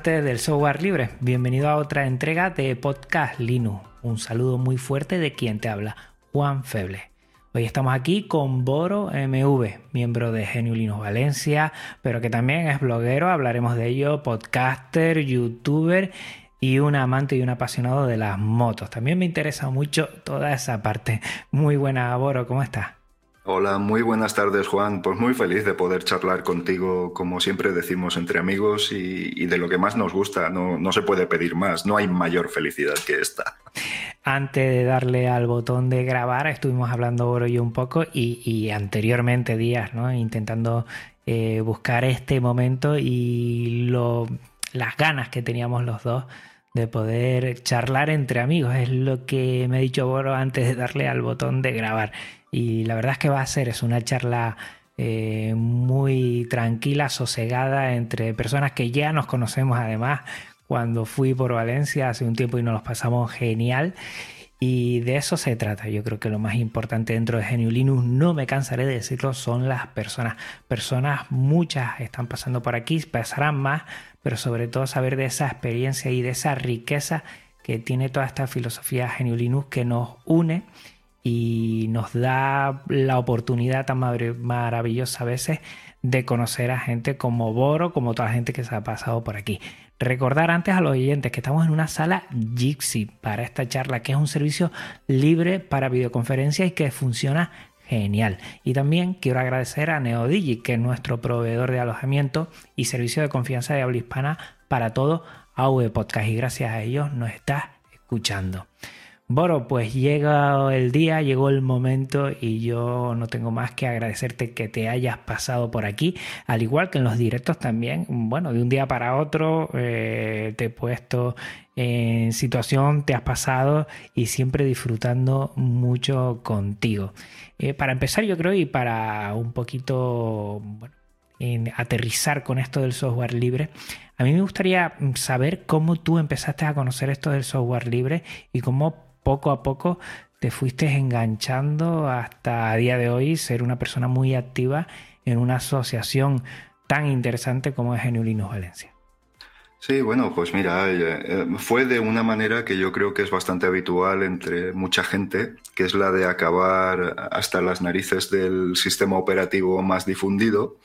Del software libre, bienvenido a otra entrega de Podcast Linux. Un saludo muy fuerte de quien te habla, Juan Feble. Hoy estamos aquí con Boro MV, miembro de Genio Linux Valencia, pero que también es bloguero, hablaremos de ello, podcaster, youtuber y un amante y un apasionado de las motos. También me interesa mucho toda esa parte. Muy buena, Boro, ¿cómo estás? Hola, muy buenas tardes Juan. Pues muy feliz de poder charlar contigo, como siempre decimos, entre amigos y, de lo que más nos gusta. No, no, se puede pedir más, no hay mayor felicidad que esta. Antes de darle al botón de grabar, estuvimos hablando Boro y un poco y, anteriormente días, ¿no? intentando eh, buscar este momento y las ganas que teníamos los dos de poder charlar entre amigos. Es lo que me ha dicho Boro antes de darle al botón de grabar. Y la verdad es que va a ser, es una charla eh, muy tranquila, sosegada entre personas que ya nos conocemos además cuando fui por Valencia hace un tiempo y nos los pasamos genial. Y de eso se trata. Yo creo que lo más importante dentro de Genio Linux, no me cansaré de decirlo, son las personas. Personas, muchas están pasando por aquí, pasarán más, pero sobre todo saber de esa experiencia y de esa riqueza que tiene toda esta filosofía Genio Linux que nos une y nos da la oportunidad tan maravillosa a veces de conocer a gente como Boro, como toda la gente que se ha pasado por aquí. Recordar antes a los oyentes que estamos en una sala Jitsi para esta charla, que es un servicio libre para videoconferencias y que funciona genial. Y también quiero agradecer a NeoDigi, que es nuestro proveedor de alojamiento y servicio de confianza de habla hispana para todo AV Podcast. Y gracias a ellos nos está escuchando. Boro, pues llega el día, llegó el momento y yo no tengo más que agradecerte que te hayas pasado por aquí, al igual que en los directos también. Bueno, de un día para otro eh, te he puesto en situación, te has pasado y siempre disfrutando mucho contigo. Eh, para empezar, yo creo, y para un poquito en aterrizar con esto del software libre, a mí me gustaría saber cómo tú empezaste a conocer esto del software libre y cómo poco a poco te fuiste enganchando hasta a día de hoy ser una persona muy activa en una asociación tan interesante como es Genulinos Valencia. Sí, bueno, pues mira, eh, eh, fue de una manera que yo creo que es bastante habitual entre mucha gente, que es la de acabar hasta las narices del sistema operativo más difundido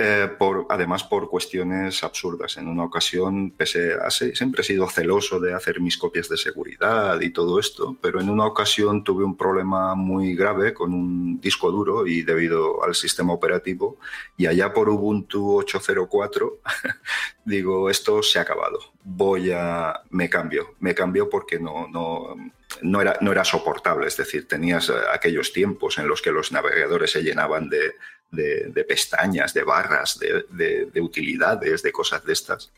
eh, por, además por cuestiones absurdas. En una ocasión, pese a siempre he sido celoso de hacer mis copias de seguridad y todo esto, pero en una ocasión tuve un problema muy grave con un disco duro y debido al sistema operativo, y allá por Ubuntu 8.04, digo, esto se ha acabado, voy a, me cambio, me cambio porque no, no, no era, no era soportable, es decir, tenías eh, aquellos tiempos en los que los navegadores se llenaban de de, pestañas, de barras, de, utilidades, de cosas de estas.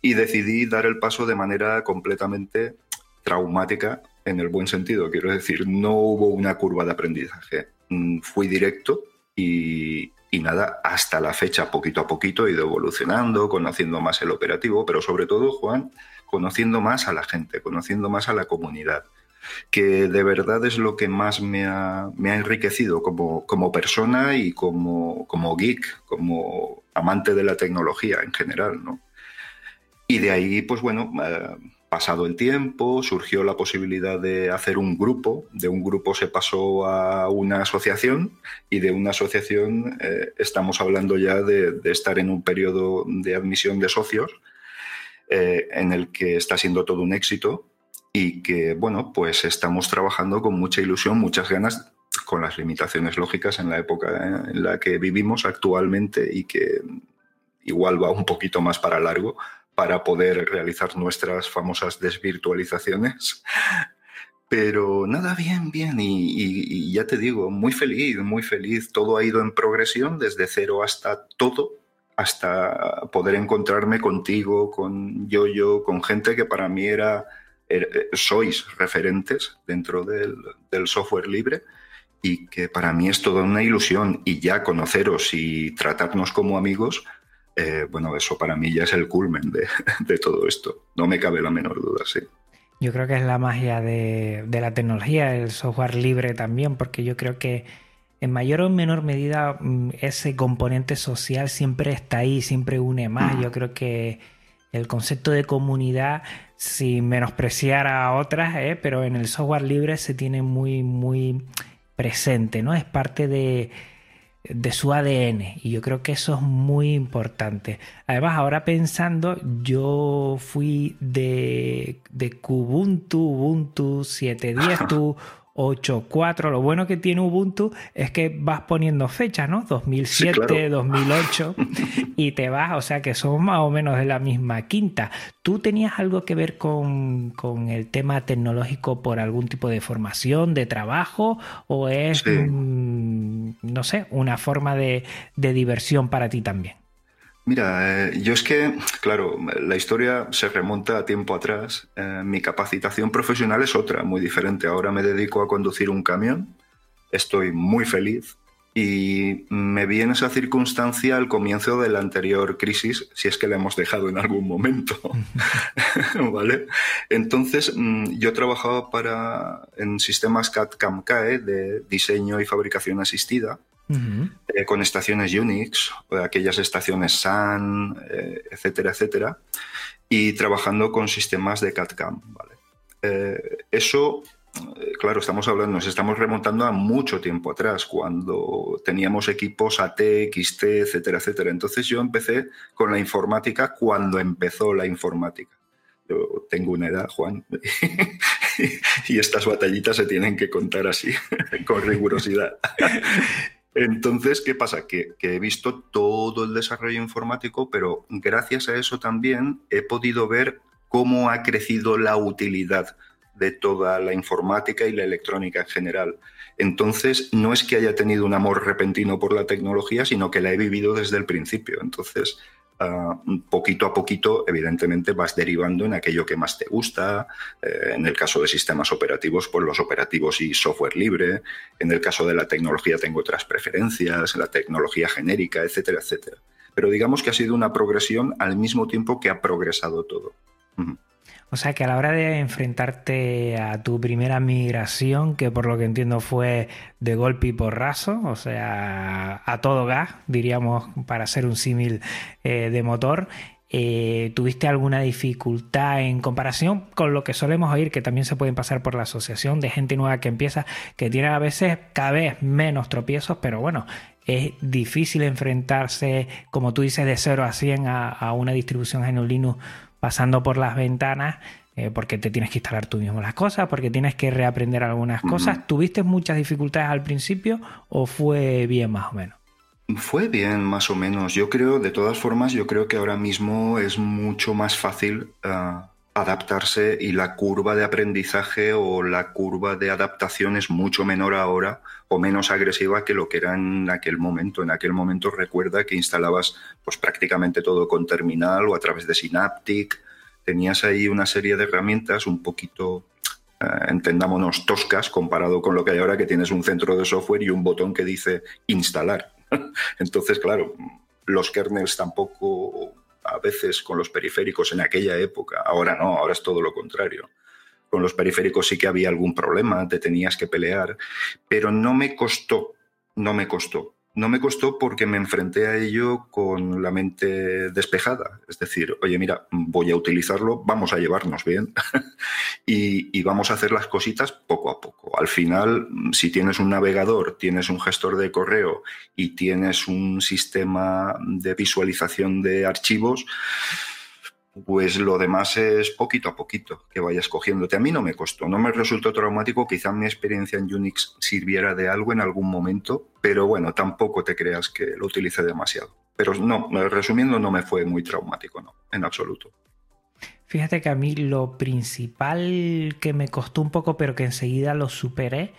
Y decidí dar el paso de manera completamente traumática en el buen sentido. Quiero decir, no hubo una curva de aprendizaje. Mm, fui directo y, y nada, hasta la fecha, poquito a poquito, he ido evolucionando, conociendo más el operativo, pero sobre todo, Juan, conociendo más a la gente, conociendo más a la comunidad que de verdad es lo que más me ha, enriquecido como, persona y como, geek, como amante de la tecnología en general, ¿no? Y de ahí, pues bueno, eh, pasado el tiempo, surgió la posibilidad de hacer un grupo, de un grupo se pasó a una asociación y de una asociación eh, estamos hablando ya de, estar en un periodo de admisión de socios eh, en el que está siendo todo un éxito y que, bueno, pues estamos trabajando con mucha ilusión, muchas ganas, con las limitaciones lógicas en la época en la que vivimos actualmente y que, igual va un poquito más para largo para poder realizar nuestras famosas desvirtualizaciones. Pero nada, bien, bien. Y, ya te digo, muy feliz, muy feliz. Todo ha ido en progresión desde cero hasta todo, hasta poder encontrarme contigo, con Yoyo, con gente que para mí era, sois referentes dentro del, del software libre y que para mí es toda una ilusión. Y ya conoceros y tratarnos como amigos, eh, bueno, eso para mí ya es el culmen de, todo esto. No me cabe la menor duda, sí. Yo creo que es la magia de, la tecnología, el software libre también, porque yo creo que en mayor o menor medida mm, ese componente social siempre está ahí, siempre une más. Yo creo que el concepto de comunidad, sin menospreciar a otras, ¿eh? pero en el software libre se tiene muy, muy presente, ¿no? Es parte de, de su ADN y yo creo que eso es muy importante. Además, ahora pensando, yo fui de, de Kubuntu, Ubuntu 7.10, tú 8.4. Lo bueno que tiene Ubuntu es que vas poniendo fechas, ¿no? 2007, 2008 y te vas, o sea que son más o menos de la misma quinta. ¿Tú tenías algo que ver con, el tema tecnológico por algún tipo de formación, de trabajo o es, no sé, una forma de diversión para ti también? Mira, eh, yo es que, claro, la historia se remonta a tiempo atrás. Eh, mi capacitación profesional es otra, muy diferente. Ahora me dedico a conducir un camión, estoy muy feliz y me vi en esa circunstancia al comienzo de la anterior crisis, si es que la hemos dejado en algún momento. ¿Vale? Entonces, mm, yo trabajaba para, en sistemas CAD-CAM-CAE de diseño y fabricación asistida eh, con estaciones Unix, aquellas estaciones SAN, eh, etcétera, etcétera, y trabajando con sistemas de CAD-CAM. ¿vale? Eh, eso, claro, estamos hablando, nos estamos remontando a mucho tiempo atrás, cuando teníamos equipos AT, XT, etcétera, etcétera. Entonces yo empecé con la informática cuando empezó la informática. Yo tengo una edad, Juan, y estas batallitas se tienen que contar así, con rigurosidad. Entonces, ¿qué pasa? Que, he visto todo el desarrollo informático, pero gracias a eso también he podido ver cómo ha crecido la utilidad de toda la informática y la electrónica en general. Entonces, no es que haya tenido un amor repentino por la tecnología, sino que la he vivido desde el principio. Entonces, Ah, poquito a poquito, evidentemente, vas derivando en aquello que más te gusta. Eh, en el caso de sistemas operativos, pues los operativos y software libre. En el caso de la tecnología tengo otras preferencias, la tecnología genérica, etcétera, etcétera. Pero digamos que ha sido una progresión al mismo tiempo que ha progresado todo. O sea que a la hora de enfrentarte a tu primera migración, que por lo que entiendo fue de golpe y porrazo, o sea, a todo gas, diríamos, para hacer un símil eh, de motor, eh, ¿tuviste alguna dificultad en comparación con lo que solemos oír, que también se pueden pasar por la asociación de gente nueva que empieza, que tiene a veces cada vez menos tropiezos, pero bueno, es difícil enfrentarse, como tú dices, de 0 a 100 a, una distribución GNU Linux pasando por las ventanas eh, porque te tienes que instalar tú mismo las cosas, porque tienes que reaprender algunas cosas. ¿Tuviste muchas dificultades al principio o fue bien más o menos? Fue bien, más o menos. Yo creo, de todas formas, yo creo que ahora mismo es mucho más fácil ah, adaptarse y la curva de aprendizaje o la curva de adaptación es mucho menor ahora o menos agresiva que lo que era en aquel momento. En aquel momento recuerda que instalabas pues prácticamente todo con terminal o a través de Synaptic. Tenías ahí una serie de herramientas un poquito, eh, entendámonos, toscas comparado con lo que hay ahora que tienes un centro de software y un botón que dice instalar. Entonces, claro, los kernels tampoco a veces con los periféricos en aquella época. Ahora no, ahora es todo lo contrario. Con los periféricos sí que había algún problema, te tenías que pelear, pero no me costó, no me costó. No me costó porque me enfrenté a ello con la mente despejada. Es decir, oye, mira, voy a utilizarlo, vamos a llevarnos bien y, vamos a hacer las cositas poco a poco. Al final, si tienes un navegador, tienes un gestor de correo y tienes un sistema de visualización de archivos, pues lo demás es poquito a poquito que vayas cogiéndote. A mí no me costó, no me resultó traumático, quizá mi experiencia en Unix sirviera de algo en algún momento, pero bueno, tampoco te creas que lo utilice demasiado. pero no, resumiendo, no me fue muy traumático, no, en absoluto. Fíjate que a mí lo principal que me costó un poco, pero que enseguida lo superé,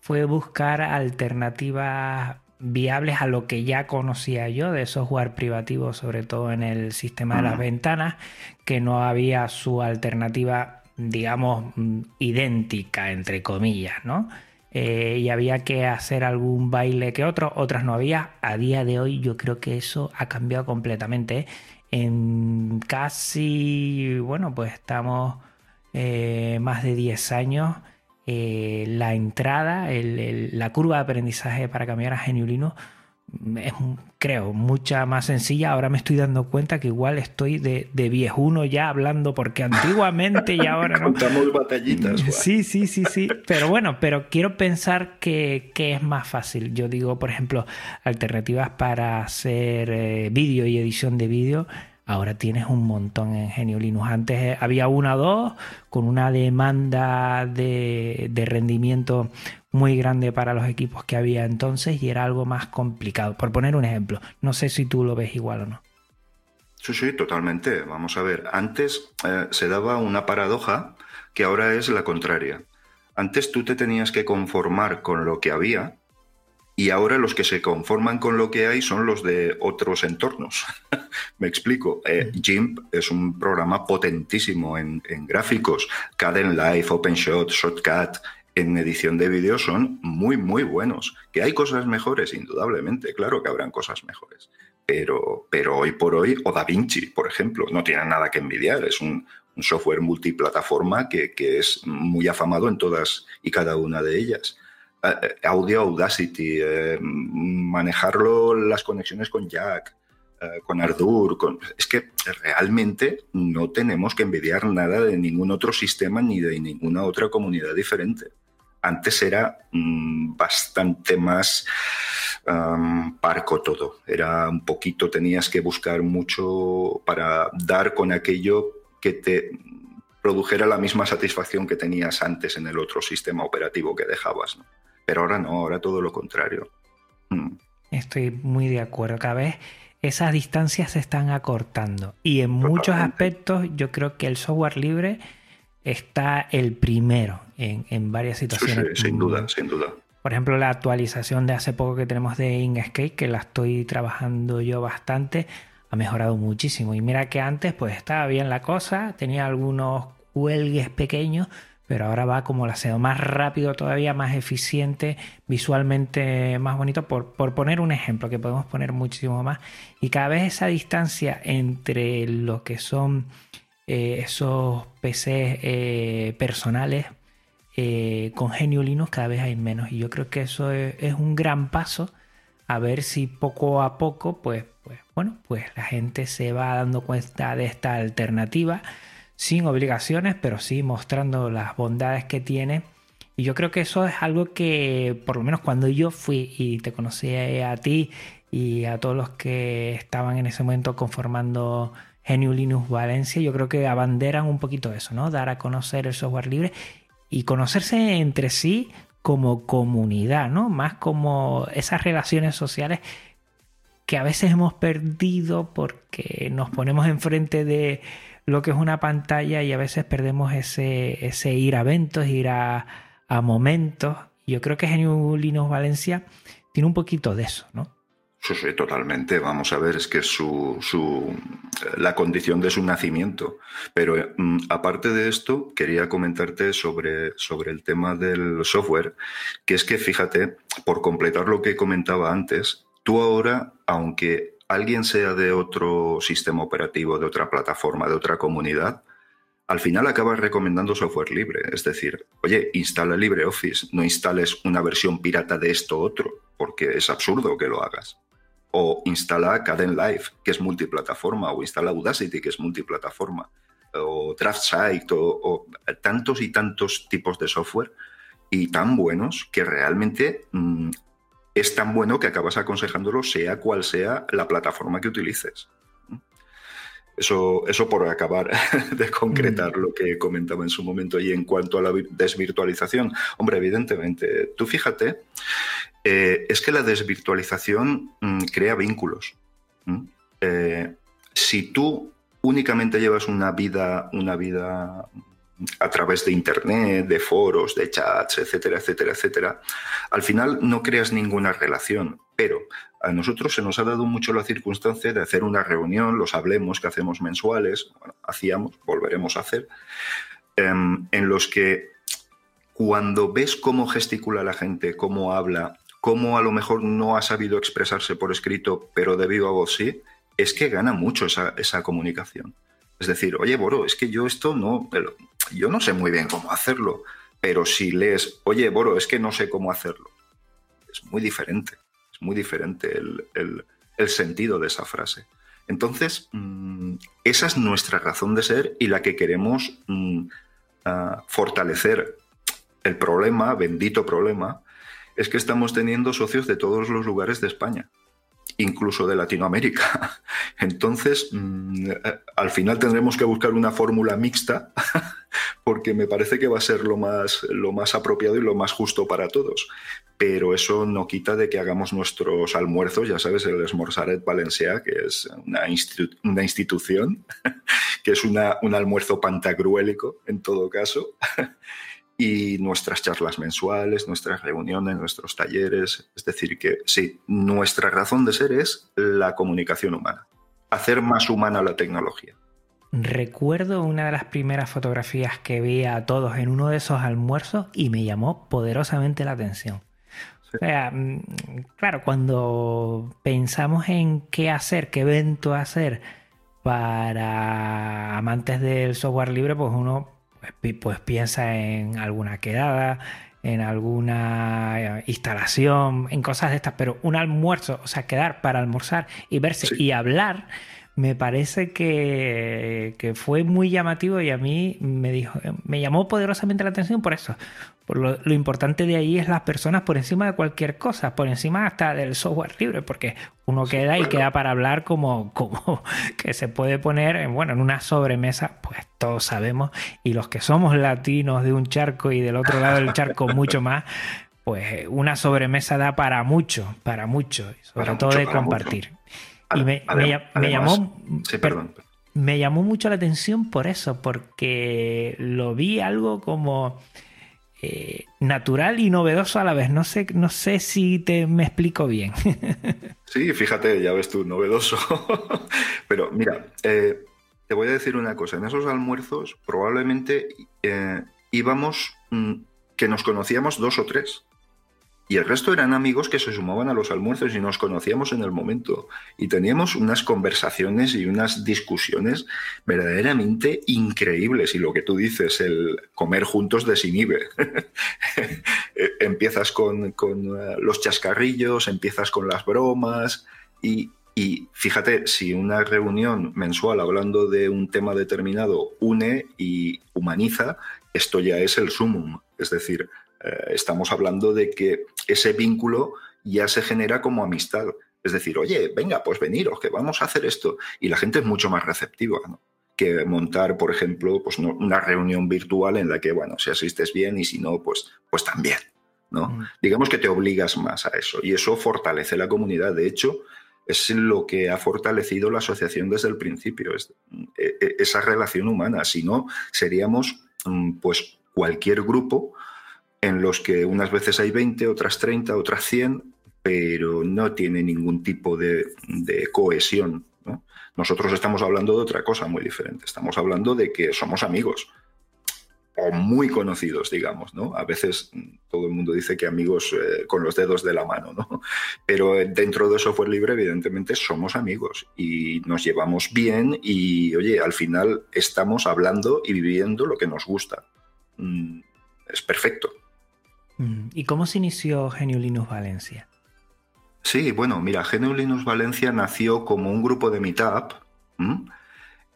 fue buscar alternativas viables a lo que ya conocía yo de software privativo, sobre todo en el sistema de las ventanas, que no había su alternativa, digamos, mm, idéntica, entre comillas, ¿no? Eh, y había que hacer algún baile que otro, otras no había. A día de hoy yo creo que eso ha cambiado completamente. En casi, bueno, pues estamos eh, más de 10 años eh, la entrada, la curva de aprendizaje para cambiar a Geniulino es, creo, mucha más sencilla. Ahora me estoy dando cuenta que igual estoy de, de viejuno ya hablando, porque antiguamente y ahora no. Contamos batallitas. Sí, sí, sí, sí. Pero bueno, pero quiero pensar que, es más fácil. Yo digo, por ejemplo, alternativas para hacer eh, vídeo y edición de vídeo Ahora tienes un montón en Genio Linux. Antes eh, había una o dos con una demanda de, rendimiento muy grande para los equipos que había entonces y era algo más complicado. Por poner un ejemplo, no sé si tú lo ves igual o no. Sí, sí, totalmente. Vamos a ver, antes eh, se daba una paradoja que ahora es la contraria. Antes tú te tenías que conformar con lo que había y ahora los que se conforman con lo que hay son los de otros entornos. Me explico. Eh, GIMP es un programa potentísimo en, gráficos. Caden Live, OpenShot, Shotcut, en edición de vídeo son muy, muy buenos. Que hay cosas mejores, indudablemente. Claro que habrán cosas mejores. Pero, pero hoy por hoy, o DaVinci, por ejemplo, no tiene nada que envidiar. Es un, software multiplataforma que, que es muy afamado en todas y cada una de ellas. Eh, audio Audacity, eh, manejarlo las conexiones con Jack, eh, con Ardour, con... es que realmente no tenemos que envidiar nada de ningún otro sistema ni de ninguna otra comunidad diferente. Antes era mm, bastante más parco todo, era un poquito, tenías que buscar mucho para dar con aquello que te produjera la misma satisfacción que tenías antes en el otro sistema operativo que dejabas. Pero ahora no, ahora todo lo contrario. Mm. Estoy muy de acuerdo. Cada vez esas distancias se están acortando. Y en muchos aspectos yo creo que el software libre está el primero en, varias situaciones. sin duda, mm. sin duda. Por ejemplo, la actualización de hace poco que tenemos de Inkscape, que la estoy trabajando yo bastante, ha mejorado muchísimo. Y mira que antes pues estaba bien la cosa, tenía algunos huelgues pequeños, pero ahora va como la SEO más rápido todavía, más eficiente, visualmente más bonito, por, poner un ejemplo, que podemos poner muchísimo más. Y cada vez esa distancia entre lo que son eh, esos PCs eh, personales eh, con Genio Linux, cada vez hay menos. Y yo creo que eso es, es, un gran paso a ver si poco a poco, pues, pues, bueno, pues la gente se va dando cuenta de esta alternativa sin obligaciones, pero sí mostrando las bondades que tiene. Y yo creo que eso es algo que, por lo menos cuando yo fui y te conocí a ti y a todos los que estaban en ese momento conformando Genio Linux Valencia, yo creo que abanderan un poquito eso, ¿no? Dar a conocer el software libre y conocerse entre sí como comunidad, ¿no? Más como esas relaciones sociales que a veces hemos perdido porque nos ponemos enfrente de lo que es una pantalla y a veces perdemos ese, ese ir a eventos, ir a, momentos. Yo creo que Genio Linux Valencia tiene un poquito de eso, ¿no? Sí, sí, totalmente. Vamos a ver, es que su, su, la condición de su nacimiento. Pero mm, aparte de esto, quería comentarte sobre, sobre el tema del software, que es que fíjate, por completar lo que comentaba antes, tú ahora, aunque alguien sea de otro sistema operativo, de otra plataforma, de otra comunidad, al final acabas recomendando software libre. Es decir, oye, instala LibreOffice, no instales una versión pirata de esto otro, porque es absurdo que lo hagas. O instala Live, que es multiplataforma, o instala Audacity, que es multiplataforma, o DraftSite, o, tantos y tantos tipos de software y tan buenos que realmente mm, es tan bueno que acabas aconsejándolo sea cual sea la plataforma que utilices. Eso, eso por acabar de concretar mm. lo que comentaba en su momento. Y en cuanto a la desvirtualización, hombre, evidentemente, tú fíjate, eh, es que la desvirtualización mm, crea vínculos. Eh, si tú únicamente llevas una vida, una vida a través de internet, de foros, de chats, etcétera, etcétera, etcétera, al final no creas ninguna relación. Pero a nosotros se nos ha dado mucho la circunstancia de hacer una reunión, los hablemos que hacemos mensuales, hacíamos, volveremos a hacer, em, en los que cuando ves cómo gesticula la gente, cómo habla, cómo a lo mejor no ha sabido expresarse por escrito, pero de viva voz sí, es que gana mucho esa comunicación. Es decir, oye, Boro, es que yo esto no, yo no sé muy bien cómo hacerlo, pero si lees, oye, Boro, es que no sé cómo hacerlo, es muy diferente, es muy diferente el, sentido de esa frase. Entonces, mm, esa es nuestra razón de ser y la que queremos mm, ah, fortalecer. El problema, bendito problema, es que estamos teniendo socios de todos los lugares de España incluso de Latinoamérica. Entonces, mm, eh, al final tendremos que buscar una fórmula mixta, porque me parece que va a ser lo más, lo más apropiado y lo más justo para todos. Pero eso no quita de que hagamos nuestros almuerzos, ya sabes, el Esmorzaret Valencia, que es una, institución, que es un almuerzo pantagruélico en todo caso y nuestras charlas mensuales, nuestras reuniones, nuestros talleres. Es decir, que sí, nuestra razón de ser es la comunicación humana, hacer más humana la tecnología. Recuerdo una de las primeras fotografías que vi a todos en uno de esos almuerzos y me llamó poderosamente la atención. O sea, mm, claro, cuando pensamos en qué hacer, qué evento hacer para amantes del software libre, pues uno pues, pues, piensa en alguna quedada, en alguna eh, instalación, en cosas de estas, pero un almuerzo, o sea, quedar para almorzar y verse y hablar me parece que, fue muy llamativo y a mí me, dijo, me llamó poderosamente la atención por eso. Por lo, importante de ahí es las personas por encima de cualquier cosa, por encima hasta del software libre, porque uno queda y queda para hablar como, como que se puede poner bueno, en una sobremesa, pues todos sabemos, y los que somos latinos de un charco y del otro lado del charco mucho más, pues una sobremesa da para mucho, para mucho, sobre todo de compartir. Y me, llamó. Me llamó mucho la atención por eso, porque lo vi algo como eh, natural y novedoso a la vez. No sé, no sé si te me explico bien. sí, fíjate, ya ves tú, novedoso. Pero mira, eh, te voy a decir una cosa. En esos almuerzos probablemente eh, íbamos mm, que nos conocíamos dos o tres. Y el resto eran amigos que se sumaban a los almuerzos y nos conocíamos en el momento. Y teníamos unas conversaciones y unas discusiones verdaderamente increíbles. Y lo que tú dices, el comer juntos desinhibe. empiezas con, eh, los chascarrillos, empiezas con las bromas y, y fíjate, si una reunión mensual hablando de un tema determinado une y humaniza, esto ya es el sumum. Es decir, eh, estamos hablando de que ese vínculo ya se genera como amistad. Es decir, oye, venga, pues veniros, que vamos a hacer esto. Y la gente es mucho más receptiva, que montar, por ejemplo, pues una reunión virtual en la que, bueno, si asistes bien y si no, pues, pues también. ¿no? Mm. Digamos que te obligas más a eso y eso fortalece la comunidad. De hecho, es lo que ha fortalecido la asociación desde el principio, es, e, e, esa relación humana. Si no, seríamos mm, pues cualquier grupo en los que unas veces hay 20, otras 30, otras 100, pero no tiene ningún tipo de, cohesión. Nosotros estamos hablando de otra cosa muy diferente. Estamos hablando de que somos amigos o muy conocidos, digamos, ¿no? A veces todo el mundo dice que amigos eh, con los dedos de la mano, ¿no? Pero dentro de software libre, evidentemente, somos amigos y nos llevamos bien y, oye, al final estamos hablando y viviendo lo que nos gusta. Mm, es perfecto. Mm, ¿Y cómo se inició Geniulinus Valencia? Sí, bueno, mira, Geniulinus Valencia nació como un grupo de meetup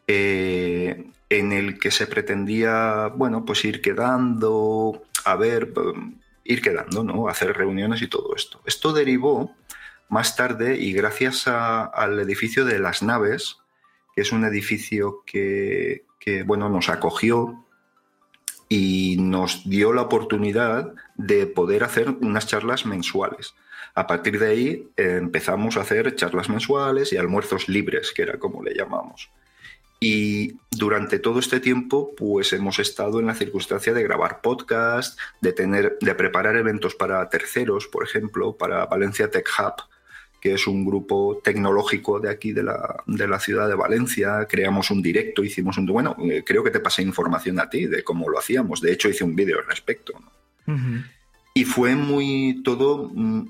eh, en el que se pretendía, bueno, pues ir quedando, a ver, mm, ir quedando, ¿no? Hacer reuniones y todo esto. Esto derivó más tarde y gracias al edificio de las naves, que es un edificio que, que bueno, nos acogió y nos dio la oportunidad de poder hacer unas charlas mensuales. A partir de ahí eh, empezamos a hacer charlas mensuales y almuerzos libres, que era como le llamamos. Y durante todo este tiempo, pues hemos estado en la circunstancia de grabar podcast, de tener, de preparar eventos para terceros, por ejemplo, para Valencia Tech Hub, que es un grupo tecnológico de aquí de la, de la ciudad de Valencia. Creamos un directo, hicimos un bueno, eh, creo que te pasé información a ti de cómo lo hacíamos. De hecho, hice un vídeo al respecto. Y fue muy todo. Mm,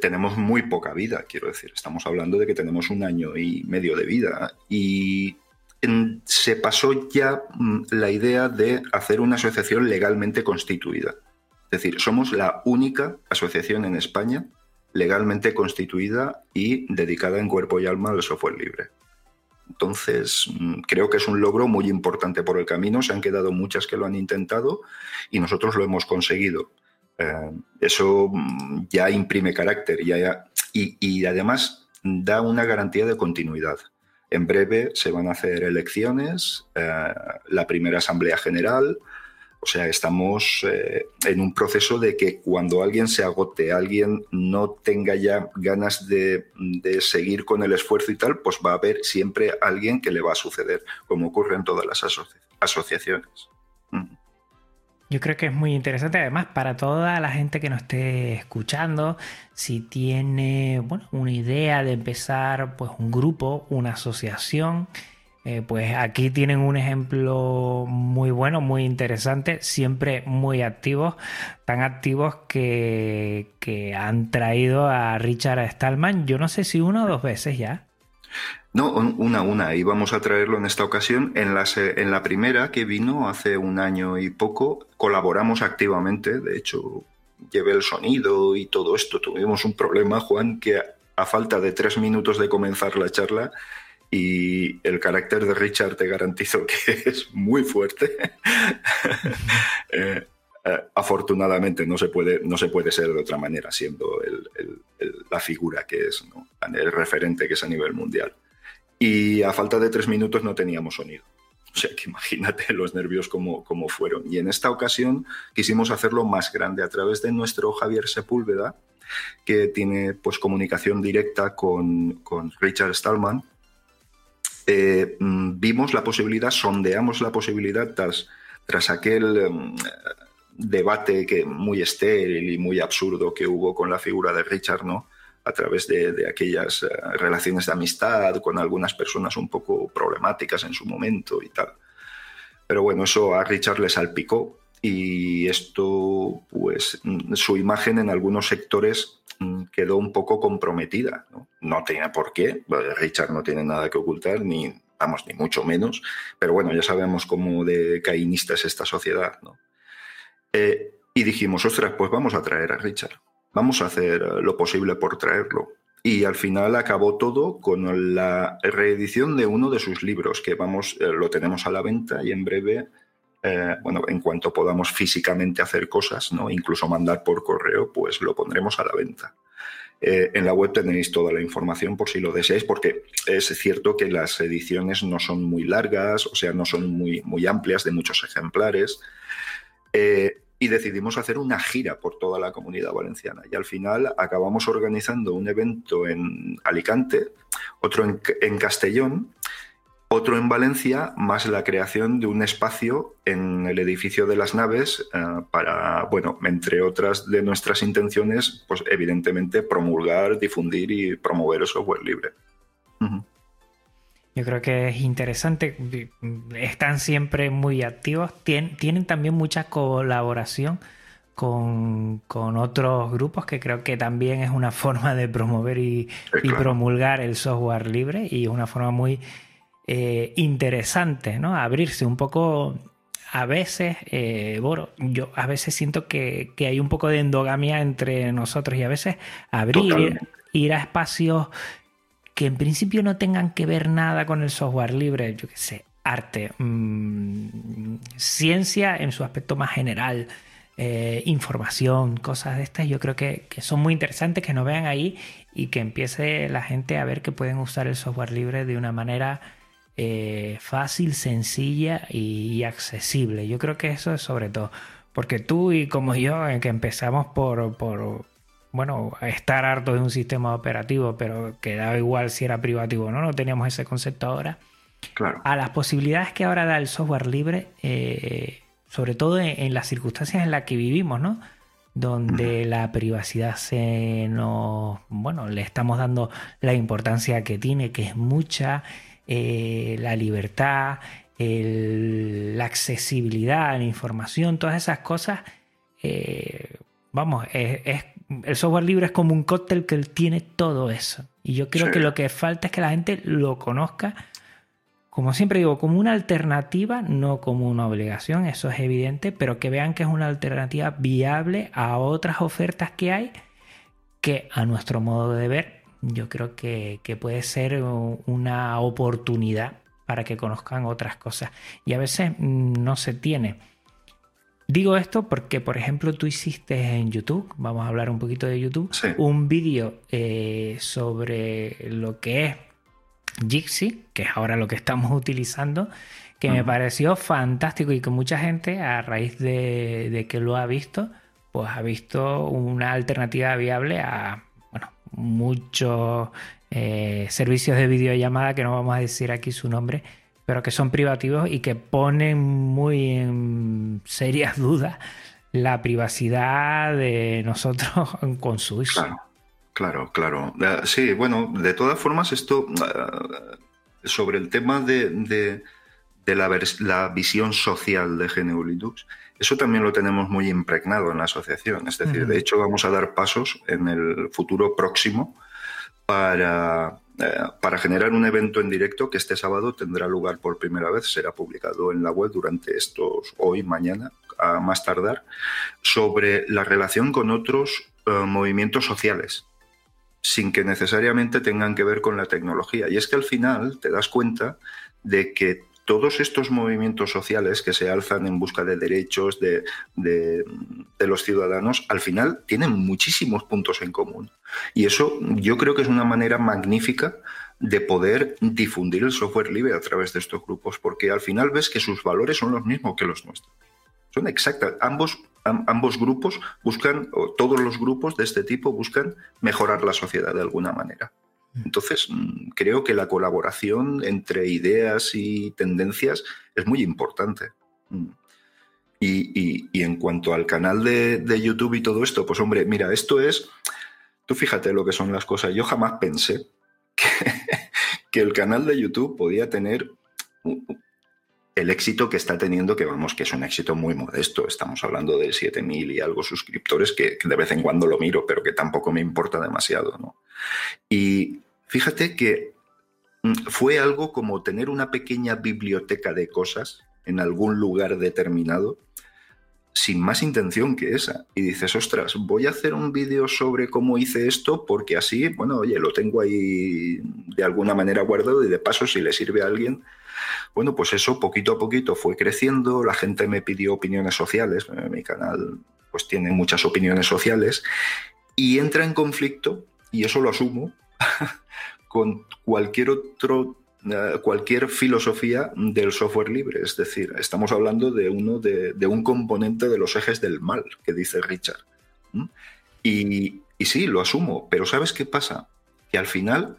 tenemos muy poca vida, quiero decir. Estamos hablando de que tenemos un año y medio de vida. Y se pasó ya mm, la idea de hacer una asociación legalmente constituida. Es decir, somos la única asociación en España legalmente constituida y dedicada en cuerpo y alma al software libre. Entonces, mm, creo que es un logro muy importante por el camino. Se han quedado muchas que lo han intentado y nosotros lo hemos conseguido. Eh, eso mm, ya imprime carácter ya, y, y además da una garantía de continuidad. En breve se van a hacer elecciones, eh, la primera Asamblea General, o sea, estamos eh, en un proceso de que cuando alguien se agote, alguien no tenga ya ganas de, seguir con el esfuerzo y tal, pues va a haber siempre alguien que le va a suceder, como ocurre en todas las asociaciones. Mm. Yo creo que es muy interesante, además, para toda la gente que nos esté escuchando, si tiene bueno, una idea de empezar pues, un grupo, una asociación, eh, pues aquí tienen un ejemplo muy bueno, muy interesante, siempre muy activos, tan activos que, que han traído a Richard Stallman, yo no sé si una o dos veces ya. No, una, una. Y vamos a traerlo en esta ocasión. En la, en la primera que vino hace un año y poco, colaboramos activamente. De hecho, llevé el sonido y todo esto. Tuvimos un problema, Juan, que a falta de tres minutos de comenzar la charla, y el carácter de Richard te garantizo que es muy fuerte. Eh, eh, afortunadamente no se, puede, no se puede ser de otra manera siendo la figura que es, el referente que es a nivel mundial y a falta de tres minutos no teníamos sonido. O sea que imagínate los nervios como, como fueron. Y en esta ocasión quisimos hacerlo más grande a través de nuestro Javier Sepúlveda, que tiene pues comunicación directa con, Richard Stallman. Eh, mm, vimos la posibilidad, sondeamos la posibilidad tras, tras aquel mm, debate que muy estéril y muy absurdo que hubo con la figura de Richard, ¿no? a través de, aquellas eh, relaciones de amistad con algunas personas un poco problemáticas en su momento y tal. Pero bueno, eso a Richard le salpicó y esto, pues su imagen en algunos sectores mm, quedó un poco comprometida. No, no tenía por qué, Richard no tiene nada que ocultar, ni, vamos, ni mucho menos, pero bueno, ya sabemos cómo de caínista es esta sociedad. ¿no? Eh, y dijimos, ostras, pues vamos a traer a Richard vamos a hacer lo posible por traerlo. Y al final acabó todo con la reedición de uno de sus libros, que vamos, eh, lo tenemos a la venta y en breve, eh, bueno, en cuanto podamos físicamente hacer cosas, ¿no? incluso mandar por correo, pues lo pondremos a la venta. en la web tenéis toda la información por si lo deseáis, porque es cierto que las ediciones no son muy largas, o sea, no son muy, muy amplias de muchos ejemplares y decidimos hacer una gira por toda la comunidad valenciana. Y al final acabamos organizando un evento en Alicante, otro en, Castellón, otro en Valencia, más la creación de un espacio en el edificio de las naves eh, para, bueno, entre otras de nuestras intenciones, pues evidentemente promulgar, difundir y promover el software libre. Yo creo que es interesante. Están siempre muy activos. tienen también mucha colaboración con, otros grupos que creo que también es una forma de promover y, promulgar el software libre y es una forma muy eh, interesante, ¿no? Abrirse un poco. A veces, eh, bueno, yo a veces siento que, hay un poco de endogamia entre nosotros y a veces abrir, ir a espacios que en principio no tengan que ver nada con el software libre, yo qué sé, arte, mm, ciencia en su aspecto más general, eh, información, cosas de estas, yo creo que, son muy interesantes que nos vean ahí y que empiece la gente a ver que pueden usar el software libre de una manera eh, fácil, sencilla y, accesible. Yo creo que eso es sobre todo. Porque tú y como yo, en que empezamos por, por bueno, estar harto de un sistema operativo, pero que daba igual si era privativo o no, no teníamos ese concepto ahora. Claro. A las posibilidades que ahora da el software libre, eh, sobre todo en, las circunstancias en las que vivimos, ¿no? Donde la privacidad se nos, bueno, le estamos dando la importancia que tiene, que es mucha, eh, la libertad, la accesibilidad a la información, todas esas cosas, eh, vamos, es, el software libre es como un cóctel que tiene todo eso. Y yo creo que lo que falta es que la gente lo conozca, como siempre digo, como una alternativa, no como una obligación, eso es evidente, pero que vean que es una alternativa viable a otras ofertas que hay, que a nuestro modo de ver, yo creo que, que puede ser una oportunidad para que conozcan otras cosas. Y a veces mm, no se tiene. Digo esto porque, por ejemplo, tú hiciste en YouTube, vamos a hablar un poquito de YouTube, un vídeo eh, sobre lo que es Jixi, que es ahora lo que estamos utilizando, que me pareció fantástico y que mucha gente, a raíz de, que lo ha visto, pues ha visto una alternativa viable a muchos eh, servicios de videollamada, que no vamos a decir aquí su nombre, pero que son privativos y que ponen muy en serias dudas la privacidad de nosotros con su. Claro, claro, claro. Sí, bueno, de todas formas, esto eh, sobre el tema de, la, visión social de GNU eso también lo tenemos muy impregnado en la asociación. Es decir, de hecho, vamos a dar pasos en el futuro próximo para eh, para generar un evento en directo que este sábado tendrá lugar por primera vez, será publicado en la web durante estos hoy, mañana, a más tardar, sobre la relación con otros eh, movimientos sociales, sin que necesariamente tengan que ver con la tecnología. Y es que al final te das cuenta de que todos estos movimientos sociales que se alzan en busca de derechos de, los ciudadanos, al final tienen muchísimos puntos en común. Y eso yo creo que es una manera magnífica de poder difundir el software libre a través de estos grupos, porque al final ves que sus valores son los mismos que los nuestros. Son exactas. Ambos, ambos grupos buscan, o todos los grupos de este tipo buscan mejorar la sociedad de alguna manera. Entonces, mm, creo que la colaboración entre ideas y tendencias es muy importante. Mm. Y, en cuanto al canal de, YouTube y todo esto, pues hombre, mira, esto es, tú fíjate lo que son las cosas. Yo jamás pensé que, que el canal de YouTube podía tener el éxito que está teniendo, que vamos, que es un éxito muy modesto. Estamos hablando de 7.000 y algo suscriptores, que, de vez en cuando lo miro, pero que tampoco me importa demasiado. ¿no? Y fíjate que mm, fue algo como tener una pequeña biblioteca de cosas en algún lugar determinado, sin más intención que esa. Y dices, ostras, voy a hacer un vídeo sobre cómo hice esto porque así, bueno, oye, lo tengo ahí de alguna manera guardado y de paso si le sirve a alguien, bueno, pues eso poquito a poquito fue creciendo, la gente me pidió opiniones sociales, eh, mi canal pues tiene muchas opiniones sociales y entra en conflicto, y eso lo asumo, con cualquier otro eh, cualquier filosofía del software libre. Es decir, estamos hablando de uno de, un componente de los ejes del mal, que dice Richard. Y, y, sí, lo asumo, pero ¿sabes qué pasa? Que al final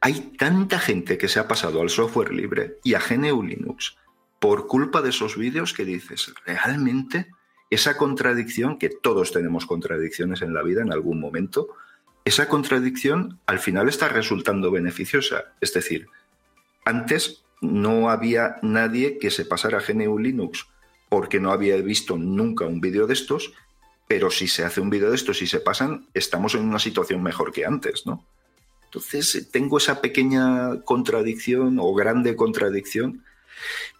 hay tanta gente que se ha pasado al software libre y a GNU Linux por culpa de esos vídeos que dices, realmente esa contradicción, que todos tenemos contradicciones en la vida en algún momento, esa contradicción al final está resultando beneficiosa. Es decir, antes no había nadie que se pasara a GNU Linux porque no había visto nunca un vídeo de estos, pero si se hace un vídeo de estos y se pasan, estamos en una situación mejor que antes, ¿no? Entonces eh, tengo esa pequeña contradicción o grande contradicción,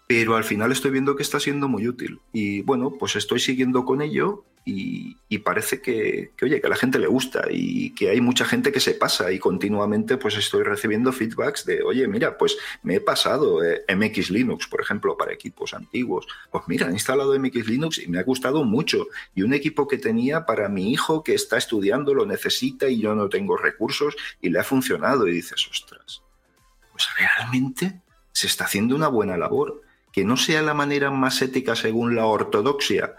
pero al final estoy viendo que está siendo muy útil. Y bueno, pues estoy siguiendo con ello y, parece que, oye, que a la gente le gusta y que hay mucha gente que se pasa y continuamente pues estoy recibiendo feedbacks de, oye, mira, pues me he pasado eh, MX Linux, por ejemplo, para equipos antiguos. Pues mira, he instalado MX Linux y me ha gustado mucho. Y un equipo que tenía para mi hijo que está estudiando lo necesita y yo no tengo recursos y le ha funcionado. Y dices, ostras, pues realmente se está haciendo una buena labor. Que no sea la manera más ética según la ortodoxia,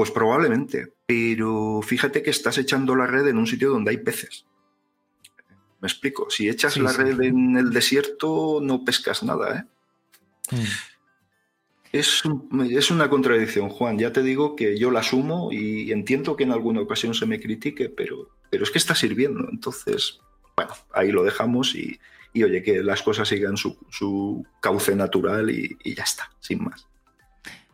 pues probablemente, pero fíjate que estás echando la red en un sitio donde hay peces. Me explico, si echas la red en el desierto no pescas nada, ¿eh? Mm. Es, es, una contradicción, Juan. Ya te digo que yo la asumo y entiendo que en alguna ocasión se me critique, pero, pero es que está sirviendo. Entonces, bueno, ahí lo dejamos y, oye, que las cosas sigan su, cauce natural y, ya está, sin más.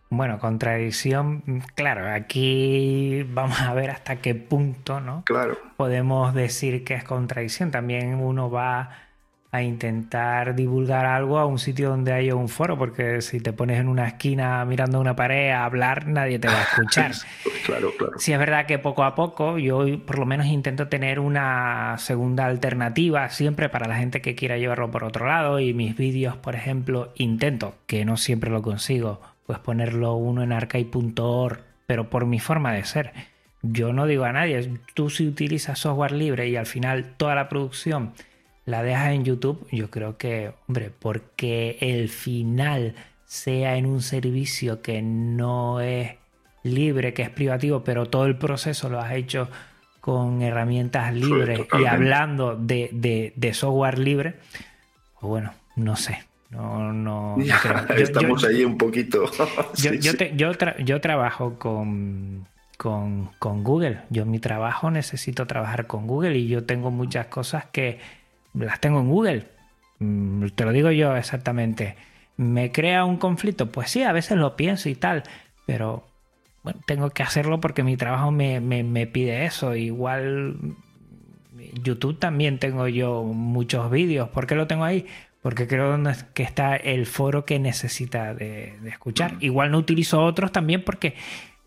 Bueno, contradicción, claro, aquí vamos a ver hasta qué punto, ¿no? Claro. Podemos decir que es contradicción. También uno va a intentar divulgar algo a un sitio donde haya un foro, porque si te pones en una esquina mirando una pared a hablar, nadie te va a escuchar. claro, claro. Si es verdad que poco a poco yo por lo menos intento tener una segunda alternativa siempre para la gente que quiera llevarlo por otro lado y mis vídeos, por ejemplo, intento, que no siempre lo consigo, pues ponerlo uno en arcade.org, pero por mi forma de ser. Yo no digo a nadie, tú si utilizas software libre y al final toda la producción la dejas en YouTube, yo creo que, hombre, porque el final sea en un servicio que no es libre, que es privativo, pero todo el proceso lo has hecho con herramientas libres y hablando de, software libre, pues bueno, no sé. No, no, Estamos ahí un poquito. yo, trabajo con, con, con Google. Yo en mi trabajo necesito trabajar con Google y yo tengo muchas cosas que las tengo en Google. Mm, te lo digo yo exactamente. ¿Me crea un conflicto? Pues sí, a veces lo pienso y tal, pero bueno, tengo que hacerlo porque mi trabajo me, pide eso. Igual YouTube también tengo yo muchos vídeos. ¿Por qué lo tengo ahí? Porque creo que está el foro que necesita de, escuchar. Igual no utilizo otros también porque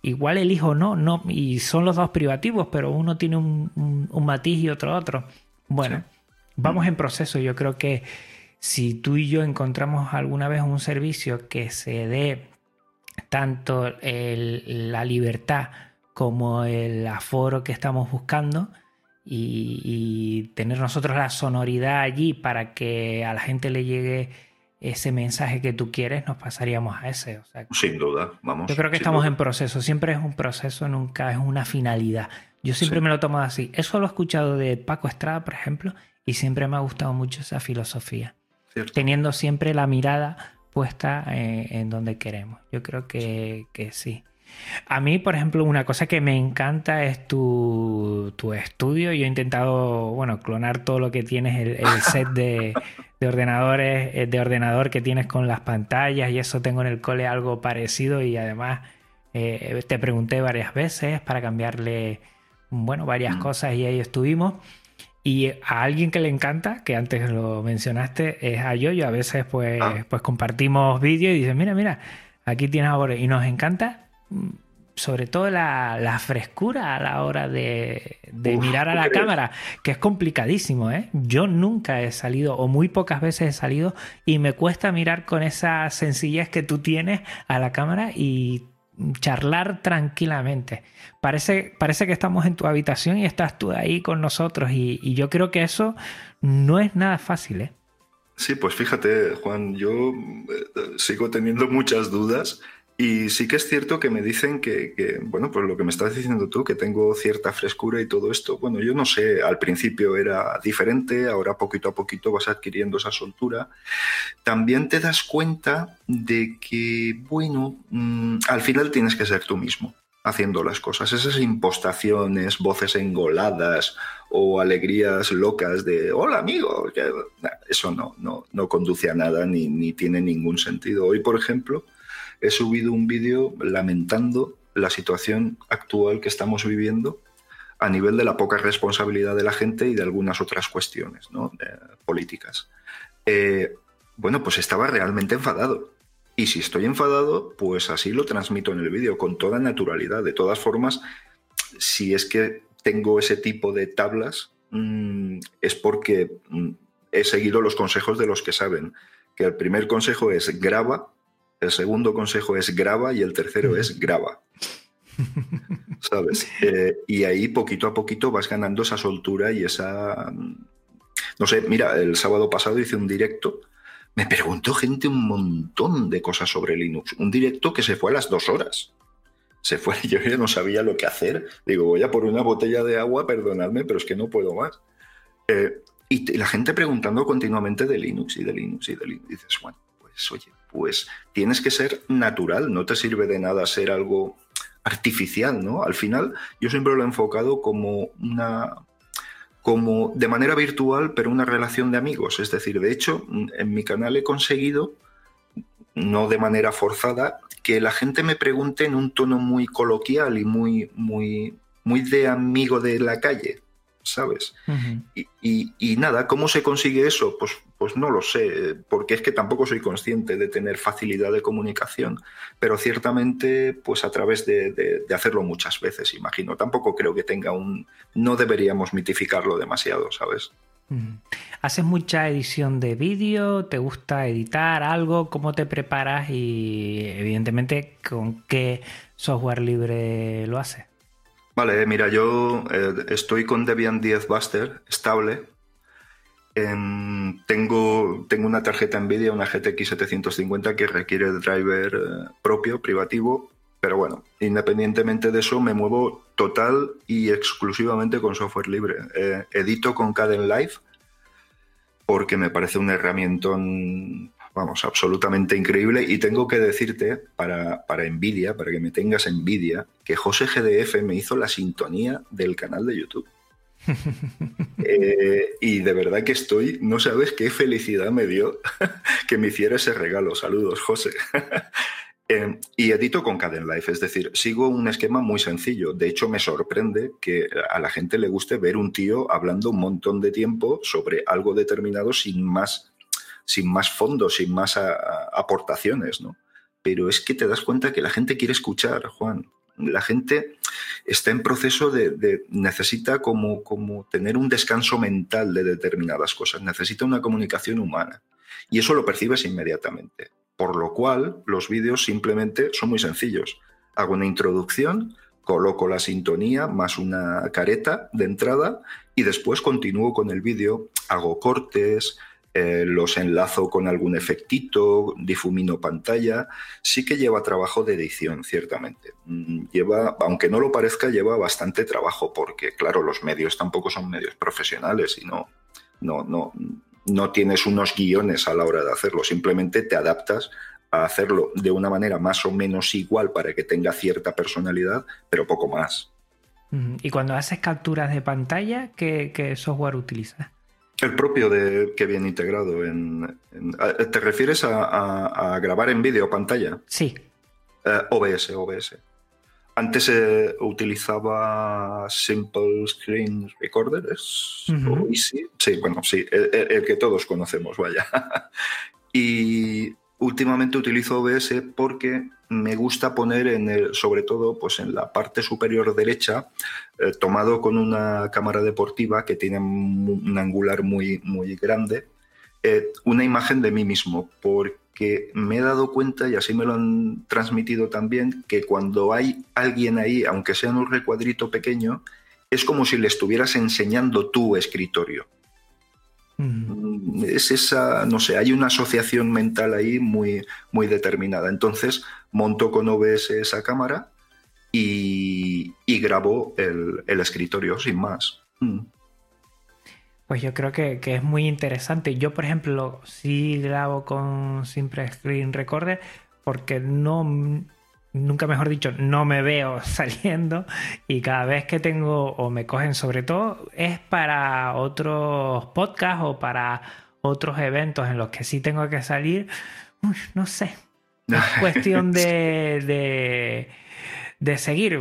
igual elijo no, no, y son los dos privativos, pero uno tiene un, matiz y otro otro. Bueno vamos en proceso. Yo creo que si tú y yo encontramos alguna vez un servicio que se dé tanto la libertad como el aforo que estamos buscando y, tener nosotros la sonoridad allí para que a la gente le llegue ese mensaje que tú quieres, nos pasaríamos a ese. Sin duda, vamos. Yo creo que estamos en proceso, siempre es un proceso, nunca es una finalidad. Yo siempre me lo tomo así. Eso lo he escuchado de Paco Estrada, por ejemplo, y siempre me ha gustado mucho esa filosofía. Teniendo siempre la mirada puesta eh, en, donde queremos. Yo creo que, sí. A mí, por ejemplo, una cosa que me encanta es tu, estudio. Yo he intentado, bueno, clonar todo lo que tienes, el, set de, ordenadores, eh, de ordenador que tienes con las pantallas y eso tengo en el cole algo parecido y además eh, te pregunté varias veces para cambiarle, bueno, varias mm. cosas y ahí estuvimos. Y a alguien que le encanta, que antes lo mencionaste, es a Yoyo. A veces pues, ah. pues compartimos vídeos y dice, mira, mira, aquí tienes ahora. Y nos encanta sobre todo la, frescura a la hora de, mirar a la cámara, que es complicadísimo. ¿eh? Yo nunca he salido, o muy pocas veces he salido, y me cuesta mirar con esa sencillez que tú tienes a la cámara y charlar tranquilamente. Parece, parece que estamos en tu habitación y estás tú ahí con nosotros y, yo creo que eso no es nada fácil. ¿eh? Sí, pues fíjate, Juan, yo eh, sigo teniendo muchas dudas y sí que es cierto que me dicen que, bueno, pues lo que me estás diciendo tú, que tengo cierta frescura y todo esto, bueno, yo no sé, al principio era diferente, ahora poquito a poquito vas adquiriendo esa soltura. También te das cuenta de que, bueno, mm, al final tienes que ser tú mismo haciendo las cosas. Esas impostaciones, voces engoladas o alegrías locas de hola amigo, eso no, no, no conduce a nada ni, ni tiene ningún sentido. Hoy, por ejemplo, he subido un vídeo lamentando la situación actual que estamos viviendo a nivel de la poca responsabilidad de la gente y de algunas otras cuestiones ¿no? políticas. Eh, bueno, pues estaba realmente enfadado. Y si estoy enfadado, pues así lo transmito en el vídeo, con toda naturalidad. De todas formas, si es que tengo ese tipo de tablas, mm, es porque mm, he seguido los consejos de los que saben. Que el primer consejo es graba el segundo consejo es graba y el tercero es graba. ¿Sabes? Eh, y ahí poquito a poquito vas ganando esa soltura y esa... No sé, mira, el sábado pasado hice un directo. me preguntó gente un montón de cosas sobre Linux. Un directo que se fue a las dos horas. Se fue, yo ya no sabía lo que hacer. Digo, voy a por una botella de agua, perdonadme, pero es que no puedo más. Eh, y la gente preguntando continuamente de Linux y de Linux y de Linux. Y dices, bueno, pues oye, pues tienes que ser natural, no te sirve de nada ser algo artificial, ¿no? Al final, yo siempre lo he enfocado como una como de manera virtual, pero una relación de amigos. Es decir, de hecho, en mi canal he conseguido, no de manera forzada, que la gente me pregunte en un tono muy coloquial y muy, muy, muy de amigo de la calle. ¿sabes? y, nada, ¿cómo se consigue eso? Pues, pues no lo sé, porque es que tampoco soy consciente de tener facilidad de comunicación, pero ciertamente pues a través de, hacerlo muchas veces, imagino. Tampoco creo que tenga un... No deberíamos mitificarlo demasiado, ¿sabes? ¿Haces mucha edición de vídeo? ¿Te gusta editar algo? ¿Cómo te preparas? Y evidentemente, ¿con qué software libre lo haces? Vale, mira, yo eh, estoy con Debian 10 Buster estable. Tengo, tengo una tarjeta NVIDIA, una GTX 750 que requiere driver eh, propio, privativo, pero bueno, independientemente de eso, me muevo total y exclusivamente con software libre. Eh, edito con Caden Live porque me parece una herramienta vamos, absolutamente increíble. Y tengo que decirte, para, para envidia, para que me tengas envidia, que José GDF me hizo la sintonía del canal de YouTube. Eh, y de verdad que estoy, no sabes qué felicidad me dio que me hiciera ese regalo. Saludos, José. Eh, y edito con Life, es decir, sigo un esquema muy sencillo. De hecho, me sorprende que a la gente le guste ver un tío hablando un montón de tiempo sobre algo determinado sin más sin más fondos, sin más aportaciones, ¿no? Pero es que te das cuenta que la gente quiere escuchar, Juan. La gente está en proceso de, necesita como, como tener un descanso mental de determinadas cosas, necesita una comunicación humana. Y eso lo percibes inmediatamente. Por lo cual, los vídeos simplemente son muy sencillos. Hago una introducción, coloco la sintonía más una careta de entrada y después continúo con el vídeo, hago cortes, eh, los enlazo con algún efectito, difumino pantalla, sí que lleva trabajo de edición, ciertamente. Mm, lleva, aunque no lo parezca, lleva bastante trabajo, porque claro, los medios tampoco son medios profesionales y no, no, no, no tienes unos guiones a la hora de hacerlo, simplemente te adaptas a hacerlo de una manera más o menos igual para que tenga cierta personalidad, pero poco más. Y cuando haces capturas de pantalla, ¿qué, software utilizas? El propio de, que viene integrado en, ¿Te refieres a, grabar en vídeo pantalla? Sí. Eh, OBS, OBS. Antes eh, utilizaba Simple Screen Recorder, ¿es? Sí, bueno, sí, el, que todos conocemos, vaya. y últimamente utilizo OBS porque me gusta poner en el, sobre todo pues en la parte superior derecha, eh, tomado con una cámara deportiva que tiene un angular muy, muy grande, eh, una imagen de mí mismo, porque me he dado cuenta, y así me lo han transmitido también, que cuando hay alguien ahí, aunque sea en un recuadrito pequeño, es como si le estuvieras enseñando tu escritorio. Es esa, no sé, hay una asociación mental ahí muy, muy determinada. Entonces monto con OBS esa cámara y, y grabo el, escritorio sin más. Mm. Pues yo creo que, es muy interesante. Yo, por ejemplo, sí grabo con Simple Screen Recorder porque no nunca mejor dicho, no me veo saliendo y cada vez que tengo o me cogen sobre todo es para otros podcasts o para otros eventos en los que sí tengo que salir, no sé, es cuestión de, de, seguir.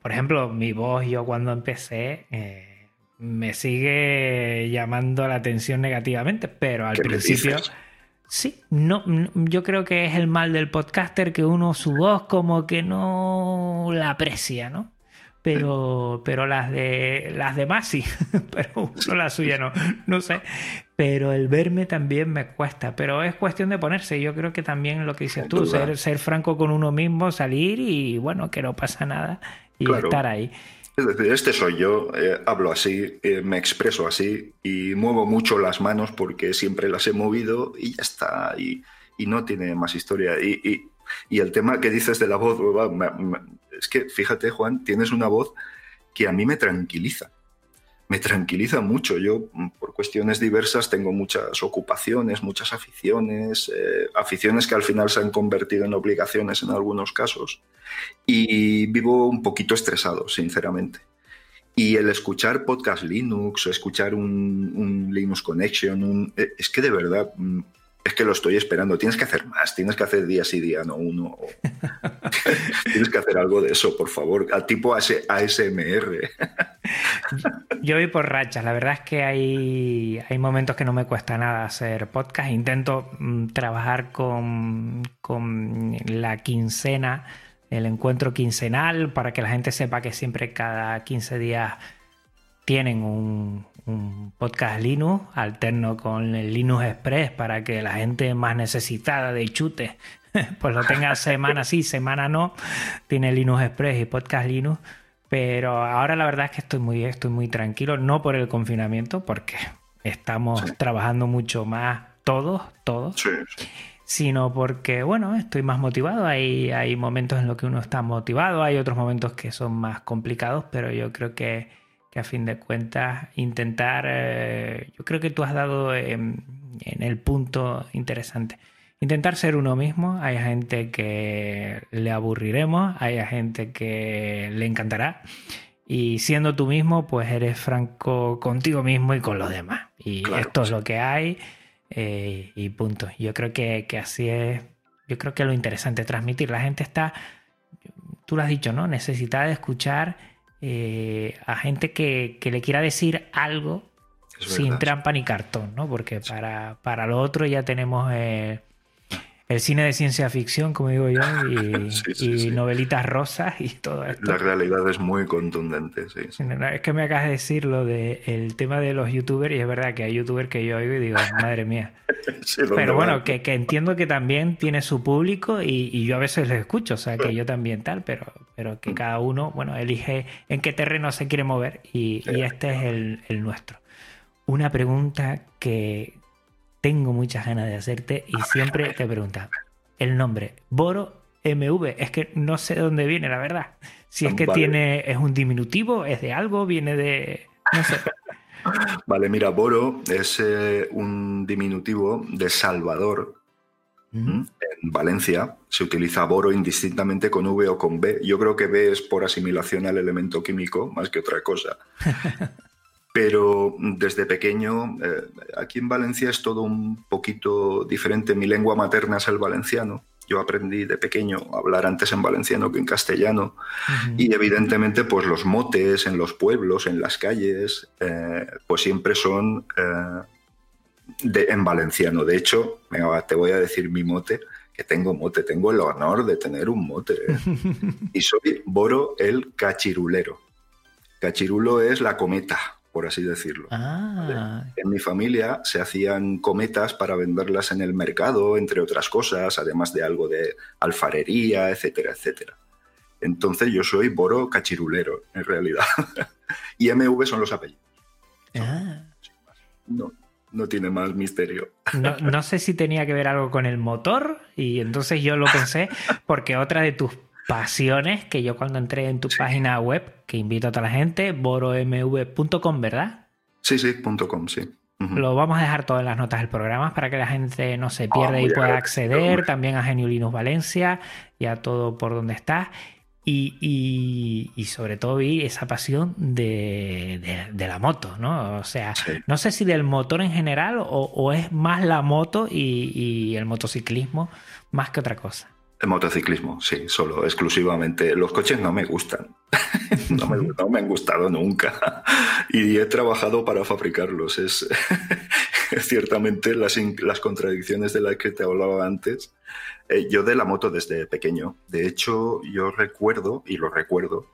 Por ejemplo, mi voz yo cuando empecé... Eh, me sigue llamando la atención negativamente, pero al principio Sí, no, yo creo que es el mal del podcaster que uno su voz como que no la aprecia, ¿no? Pero, pero las de las demás sí, pero uno la suya no, no sé. Pero el verme también me cuesta, pero es cuestión de ponerse. Yo creo que también lo que dices tú, ser, ser franco con uno mismo, salir y bueno, que no pasa nada y estar ahí. Es decir, este soy yo, eh, hablo así, eh, me expreso así y muevo mucho las manos porque siempre las he movido y ya está. Y, no tiene más historia. Y, el tema que dices de la voz, es que fíjate, Juan, tienes una voz que a mí me tranquiliza me tranquiliza mucho. Yo, mm, por cuestiones diversas, tengo muchas ocupaciones, muchas aficiones, eh, aficiones que al final se han convertido en obligaciones en algunos casos. Y vivo un poquito estresado, sinceramente. Y el escuchar podcast Linux escuchar un, Linux Connection, eh, es que de verdad mm, es que lo estoy esperando. Tienes que hacer más, tienes que hacer día sí día, no uno. tienes que hacer algo de eso, por favor, al tipo ASMR. Yo voy por rachas. La verdad es que hay, hay momentos que no me cuesta nada hacer podcast. Intento mm, trabajar con, con la quincena, el encuentro quincenal, para que la gente sepa que siempre cada 15 días tienen un, un podcast Linux alterno con el Linux Express para que la gente más necesitada de chute pues lo tenga semana sí, semana no. Tiene Linux Express y podcast Linux. Pero ahora la verdad es que estoy muy, estoy muy tranquilo, no por el confinamiento, porque estamos trabajando mucho más todos, todos. Sino porque, bueno, estoy más motivado. Hay, hay momentos en los que uno está motivado, hay otros momentos que son más complicados, pero yo creo que que a fin de cuentas intentar, eh, yo creo que tú has dado en, el punto interesante. Intentar ser uno mismo, hay gente que le aburriremos, hay gente que le encantará. Y siendo tú mismo, pues eres franco contigo mismo y con los demás. Y esto es lo que hay eh, y punto. Yo creo que, que así es, yo creo que lo interesante transmitir. La gente está, tú lo has dicho, ¿no? Necesitada de escuchar eh, a gente que, le quiera decir algo sin trampa ni cartón, ¿no? Porque para, para lo otro ya tenemos eh, el cine de ciencia ficción, como digo yo, y, novelitas rosas y todo esto. La realidad es muy contundente, sí. Es que me acabas de decir lo del tema de los youtubers, y es verdad que hay youtubers que yo oigo y digo, madre mía. Pero bueno, que, entiendo que también tiene su público y, yo a veces les escucho, o sea, que yo también tal, pero, pero que cada uno, bueno, elige en qué terreno se quiere mover y, este es el, el nuestro. Una pregunta que, tengo muchas ganas de hacerte y siempre te pregunta el nombre, Boro MV, es que no sé de dónde viene, la verdad. Si es que tiene, es un diminutivo, es de algo, viene de, no sé. Vale, mira, Boro es eh, un diminutivo de Salvador. En Valencia se utiliza Boro indistintamente con V o con B. Yo creo que B es por asimilación al elemento químico más que otra cosa. pero desde pequeño, eh, aquí en Valencia es todo un poquito diferente. Mi lengua materna es el valenciano. Yo aprendí de pequeño a hablar antes en valenciano que en castellano. Y evidentemente, pues los motes en los pueblos, en las calles, eh, pues siempre son eh, en valenciano. De hecho, te voy a decir mi mote, que tengo mote, tengo el honor de tener un mote. y soy Boro el cachirulero. Cachirulo es la cometa, por así decirlo. Ah. En mi familia se hacían cometas para venderlas en el mercado, entre otras cosas, además de algo de alfarería, etcétera, etcétera. Entonces yo soy Boro Cachirulero, en realidad. y MV son los apellidos. Ah. No, no tiene más misterio. No, no, sé si tenía que ver algo con el motor y entonces yo lo pensé porque otra de tus pasiones que yo cuando entré en tu página web, que invito a toda la gente, boromv.com, ¿verdad? Sí, sí, .com, sí. Lo vamos a dejar todas las notas del programa para que la gente no se pierda y pueda acceder también a Geniulinus Valencia y a todo por donde está. Y, sobre todo vi esa pasión de, la moto, ¿no? O sea, no sé si del motor en general o, es más la moto y el motociclismo más que otra cosa. Motociclismo, sí, solo, exclusivamente. Los coches no me gustan. no, me, han gustado nunca. y he trabajado para fabricarlos. Es, ciertamente las, las, contradicciones de las que te hablaba antes. Eh, yo de la moto desde pequeño. De hecho, yo recuerdo, y lo recuerdo,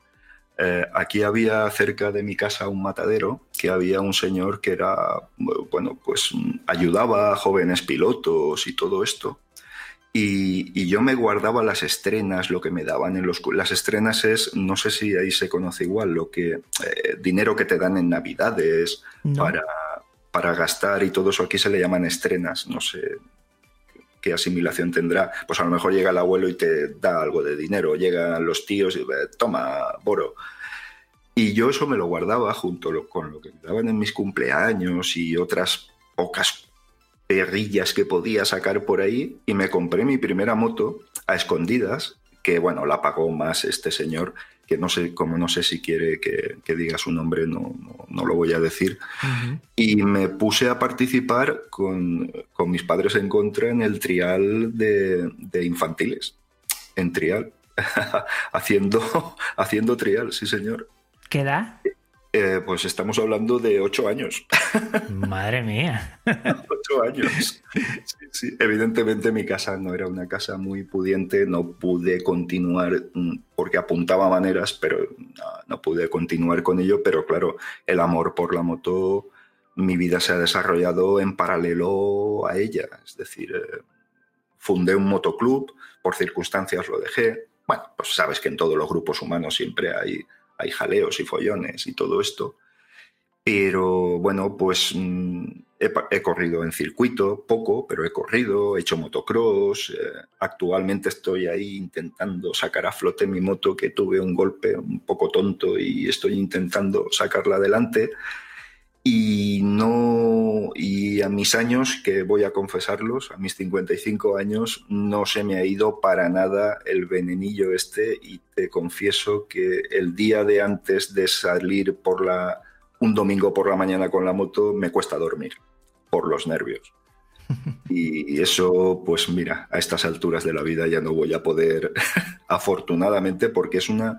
eh, aquí había cerca de mi casa un matadero que había un señor que era, bueno, pues ayudaba a jóvenes pilotos y todo esto Y, yo me guardaba las estrenas, lo que me daban en los... Las estrenas es, no sé si ahí se conoce igual, lo que... Eh, dinero que te dan en Navidades para, para gastar y todo eso aquí se le llaman estrenas, no sé qué asimilación tendrá. Pues a lo mejor llega el abuelo y te da algo de dinero, llegan los tíos y toma, boro. Y yo eso me lo guardaba junto con lo que me daban en mis cumpleaños y otras pocas perrillas que podía sacar por ahí y me compré mi primera moto a escondidas, que bueno, la pagó más este señor, que no sé, como no sé si quiere que, diga su nombre, no, no, lo voy a decir. Y me puse a participar con, mis padres en contra en el trial de, de infantiles, en trial, haciendo, haciendo trial, sí señor. ¿Qué edad? Eh, pues estamos hablando de ocho años. Madre mía. ocho años. Evidentemente mi casa no era una casa muy pudiente, no pude continuar mm, porque apuntaba maneras, pero no, pude continuar con ello, pero claro, el amor por la moto, mi vida se ha desarrollado en paralelo a ella. Es decir, eh, fundé un motoclub, por circunstancias lo dejé. Bueno, pues sabes que en todos los grupos humanos siempre hay hay jaleos y follones y todo esto. Pero bueno, pues mm, he, corrido en circuito, poco, pero he corrido, he hecho motocross. Eh, actualmente estoy ahí intentando sacar a flote mi moto que tuve un golpe un poco tonto y estoy intentando sacarla adelante y no y a mis años que voy a confesarlos a mis 55 años no se me ha ido para nada el venenillo este y te confieso que el día de antes de salir por la un domingo por la mañana con la moto me cuesta dormir por los nervios. Y eso pues mira a estas alturas de la vida ya no voy a poder afortunadamente porque es una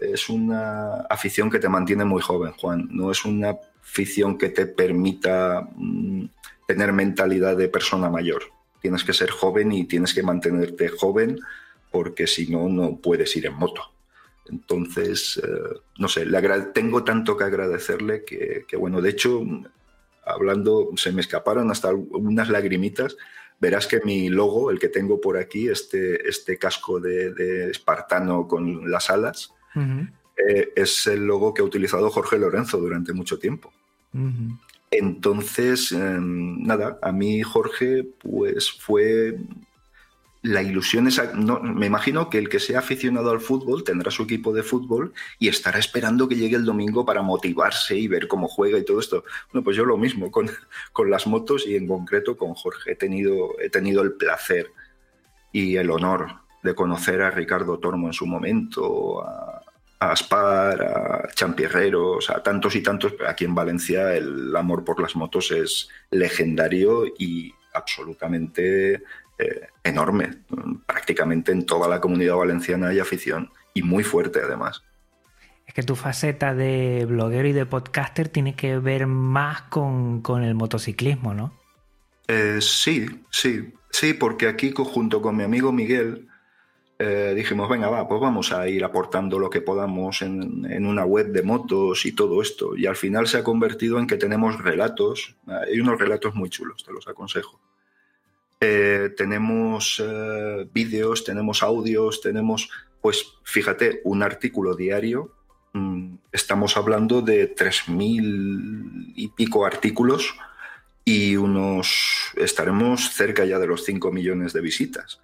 es una afición que te mantiene muy joven Juan. No es una ficción que te permita mm, tener mentalidad de persona mayor. Tienes que ser joven y tienes que mantenerte joven porque si no, no puedes ir en moto. Entonces, eh, no sé, tengo tanto que agradecerle que, bueno, de hecho, hablando, se me escaparon hasta unas lagrimitas. Verás que mi logo, el que tengo por aquí, este, este casco de, espartano con las alas, eh, es el logo que ha utilizado Jorge Lorenzo durante mucho tiempo. Entonces, em, nada, a mí Jorge, pues fue la ilusión esa. No, me imagino que el que sea aficionado al fútbol tendrá su equipo de fútbol y estará esperando que llegue el domingo para motivarse y ver cómo juega y todo esto. Bueno, pues yo lo mismo con, con las motos y en concreto con Jorge. He tenido, he tenido el placer y el honor de conocer a Ricardo Tormo en su momento, a, a Aspar, a Champierreros, a tantos y tantos. Aquí en Valencia el amor por las motos es legendario y absolutamente eh, enorme. Prácticamente en toda la comunidad valenciana hay afición y muy fuerte además. Es que tu faceta de bloguero y de podcaster tiene que ver más con, el motociclismo, ¿no? Eh, sí, sí, sí, porque aquí junto con mi amigo Miguel, eh, dijimos, venga, va, pues vamos a ir aportando lo que podamos en, una web de motos y todo esto. Y al final se ha convertido en que tenemos relatos, hay unos relatos muy chulos, te los aconsejo. Eh, tenemos eh, vídeos, tenemos audios, tenemos, pues fíjate, un artículo diario. Mm, estamos hablando de 3.000 y pico artículos y unos estaremos cerca ya de los 5 millones de visitas.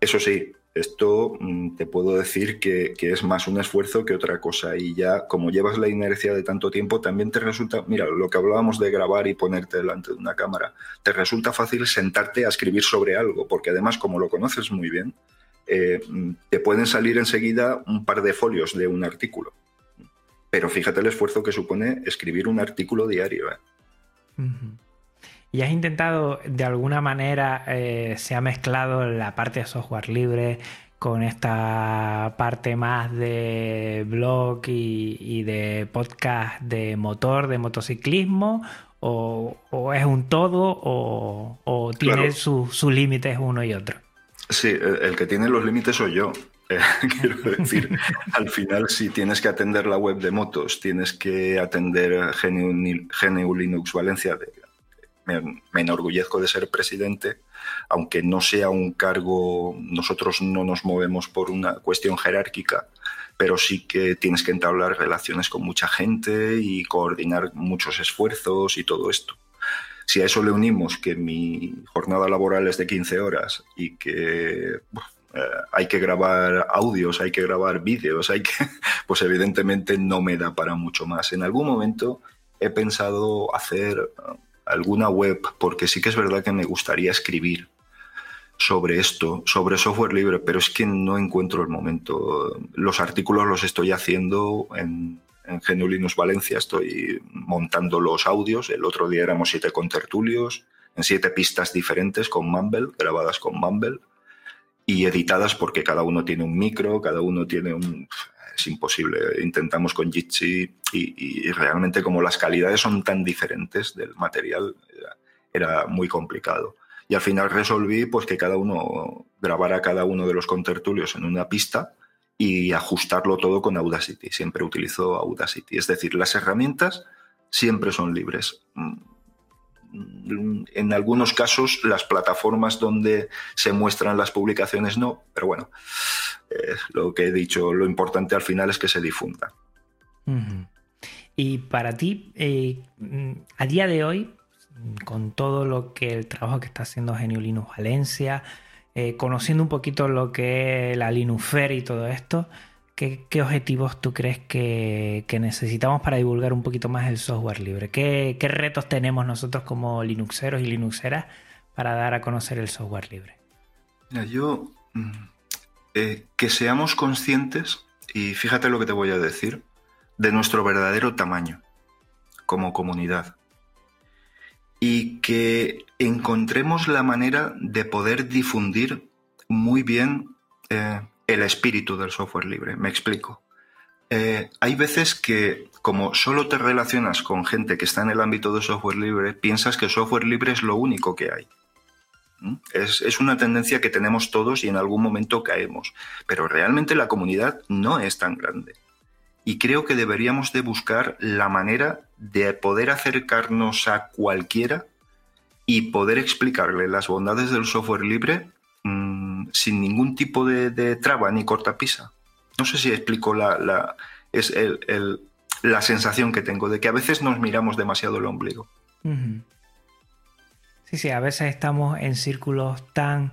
Eso sí, esto mm, te puedo decir que, es más un esfuerzo que otra cosa. Y ya, como llevas la inercia de tanto tiempo, también te resulta, mira, lo que hablábamos de grabar y ponerte delante de una cámara, te resulta fácil sentarte a escribir sobre algo, porque además, como lo conoces muy bien, eh, mm, te pueden salir enseguida un par de folios de un artículo. Pero fíjate el esfuerzo que supone escribir un artículo diario. ¿eh? ¿Y has intentado, de alguna manera, eh, se ha mezclado la parte de software libre con esta parte más de blog y, de podcast de motor, de motociclismo? ¿O, es un todo o, tiene sus límites uno y otro? Sí, el que tiene los límites soy yo. Eh, quiero decir, al final, si tienes que atender la web de motos, tienes que atender GNU, Linux Valencia, me, enorgullezco de ser presidente, aunque no sea un cargo, nosotros no nos movemos por una cuestión jerárquica, pero sí que tienes que entablar relaciones con mucha gente y coordinar muchos esfuerzos y todo esto. Si a eso le unimos que mi jornada laboral es de 15 horas y que eh, hay que grabar audios, hay que grabar vídeos, hay que, pues evidentemente no me da para mucho más. En algún momento he pensado hacer alguna web porque sí que es verdad que me gustaría escribir sobre esto, sobre software libre, pero es que no encuentro el momento. Los artículos los estoy haciendo en, en Valencia estoy montando los audios. El otro día éramos siete contertulios en siete pistas diferentes con Mumble, grabadas con Mumble y editadas porque cada uno tiene un micro, cada uno tiene un... Es imposible. Intentamos con Jitsi y, realmente como las calidades son tan diferentes del material, era, muy complicado. Y al final resolví pues que cada uno grabara cada uno de los contertulios en una pista y ajustarlo todo con Audacity. Siempre utilizo Audacity. Es decir, las herramientas siempre son libres. Mm, en algunos casos las plataformas donde se muestran las publicaciones no, pero bueno, eh, lo que he dicho, lo importante al final es que se difunda. Y para ti, eh, a día de hoy, con todo lo que el trabajo que está haciendo Genio Linux Valencia, eh, conociendo un poquito lo que es la Linuxfer y todo esto, ¿qué, objetivos tú crees que, necesitamos para divulgar un poquito más el software libre? ¿Qué, retos tenemos nosotros como Linuxeros y Linuxeras para dar a conocer el software libre? yo, mm, eh, que seamos conscientes, y fíjate lo que te voy a decir, de nuestro verdadero tamaño como comunidad y que encontremos la manera de poder difundir muy bien eh, el espíritu del software libre. Me explico. Eh, hay veces que como solo te relacionas con gente que está en el ámbito del software libre, piensas que software libre es lo único que hay. ¿Mm? Es, es, una tendencia que tenemos todos y en algún momento caemos. Pero realmente la comunidad no es tan grande y creo que deberíamos de buscar la manera de poder acercarnos a cualquiera y poder explicarle las bondades del software libre mm, sin ningún tipo de, traba ni cortapisa. No sé si explico la, es la sensación que tengo de que a veces nos miramos demasiado el ombligo. Sí, sí, a veces estamos en círculos tan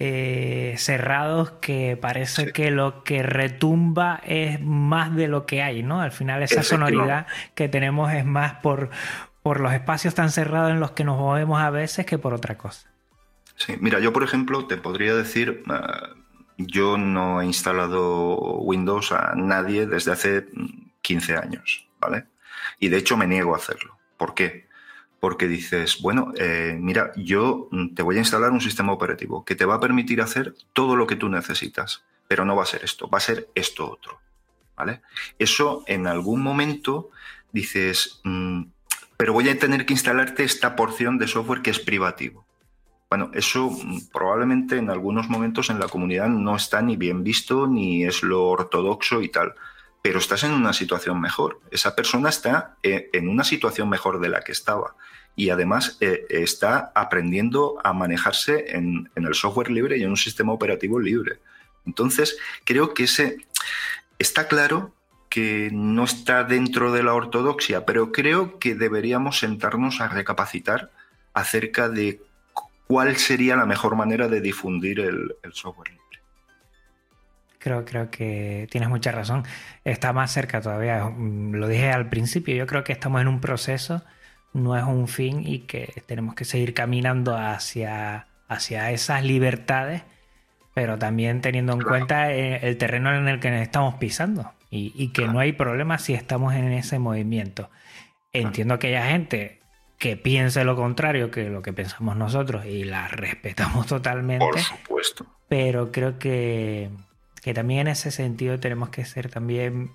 eh, cerrados que parece que lo que retumba es más de lo que hay, ¿no? Al final esa sonoridad que tenemos es más por, por los espacios tan cerrados en los que nos movemos a veces que por otra cosa. Sí, mira, yo por ejemplo te podría decir, ah, yo no he instalado Windows a nadie desde hace 15 años, ¿vale? Y de hecho me niego a hacerlo. ¿Por qué? porque dices, bueno, eh, mira, yo mm, te voy a instalar un sistema operativo que te va a permitir hacer todo lo que tú necesitas, pero no va a ser esto, va a ser esto otro. ¿Vale? Eso en algún momento dices, mm, pero voy a tener que instalarte esta porción de software que es privativo. Bueno, eso mm, probablemente en algunos momentos en la comunidad no está ni bien visto ni es lo ortodoxo y tal pero estás en una situación mejor. Esa persona está eh, en una situación mejor de la que estaba y además eh, está aprendiendo a manejarse en, el software libre y en un sistema operativo libre. Entonces, creo que ese está claro que no está dentro de la ortodoxia, pero creo que deberíamos sentarnos a recapacitar acerca de cuál sería la mejor manera de difundir el, el software libre. Creo, creo que tienes mucha razón. Está más cerca todavía. Mm, lo dije al principio, yo creo que estamos en un proceso, no es un fin y que tenemos que seguir caminando hacia, hacia esas libertades, pero también teniendo en cuenta eh, el terreno en el que nos estamos pisando y, que no hay problema si estamos en ese movimiento. Entiendo que haya gente que piense lo contrario que lo que pensamos nosotros y la respetamos totalmente. Por supuesto. Pero creo que, que también en ese sentido tenemos que ser también,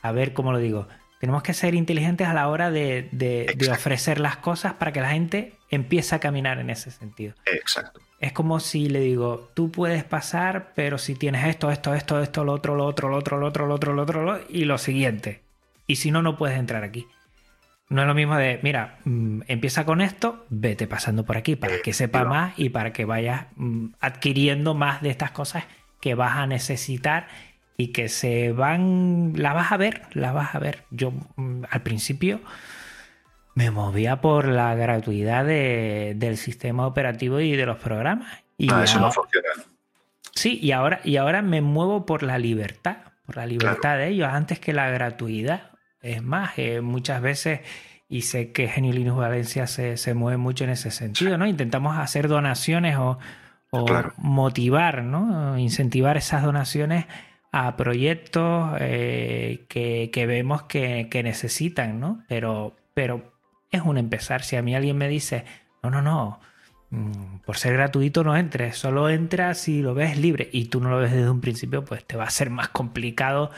a ver cómo lo digo, tenemos que ser inteligentes a la hora de, ofrecer las cosas para que la gente empiece a caminar en ese sentido. Exacto. Es como si le digo, tú puedes pasar, pero si tienes esto, esto, esto, esto, lo otro, lo otro, lo otro, lo otro, lo otro, lo otro, y lo siguiente. Y si no, no puedes entrar aquí. No es lo mismo de, mira, mm, empieza con esto, vete pasando por aquí para que sepa más y para que vayas mm, adquiriendo más de estas cosas que vas a necesitar y que se van, la vas a ver, la vas a ver. Yo mm, al principio me movía por la gratuidad del sistema operativo y de los programas. Y ah, eso no funciona. Sí, y ahora, y ahora me muevo por la libertad, por la libertad de ellos, antes que la gratuidad. Es más, eh, muchas veces, y sé que Genio Linux Valencia se, mueve mucho en ese sentido, ¿no? Intentamos hacer donaciones o, motivar, ¿no? Incentivar esas donaciones a proyectos eh, que, vemos que, necesitan, ¿no? Pero, pero es un empezar. Si a mí alguien me dice, no, no, no, mm, por ser gratuito no entres, solo entras si lo ves libre y tú no lo ves desde un principio, pues te va a ser más complicado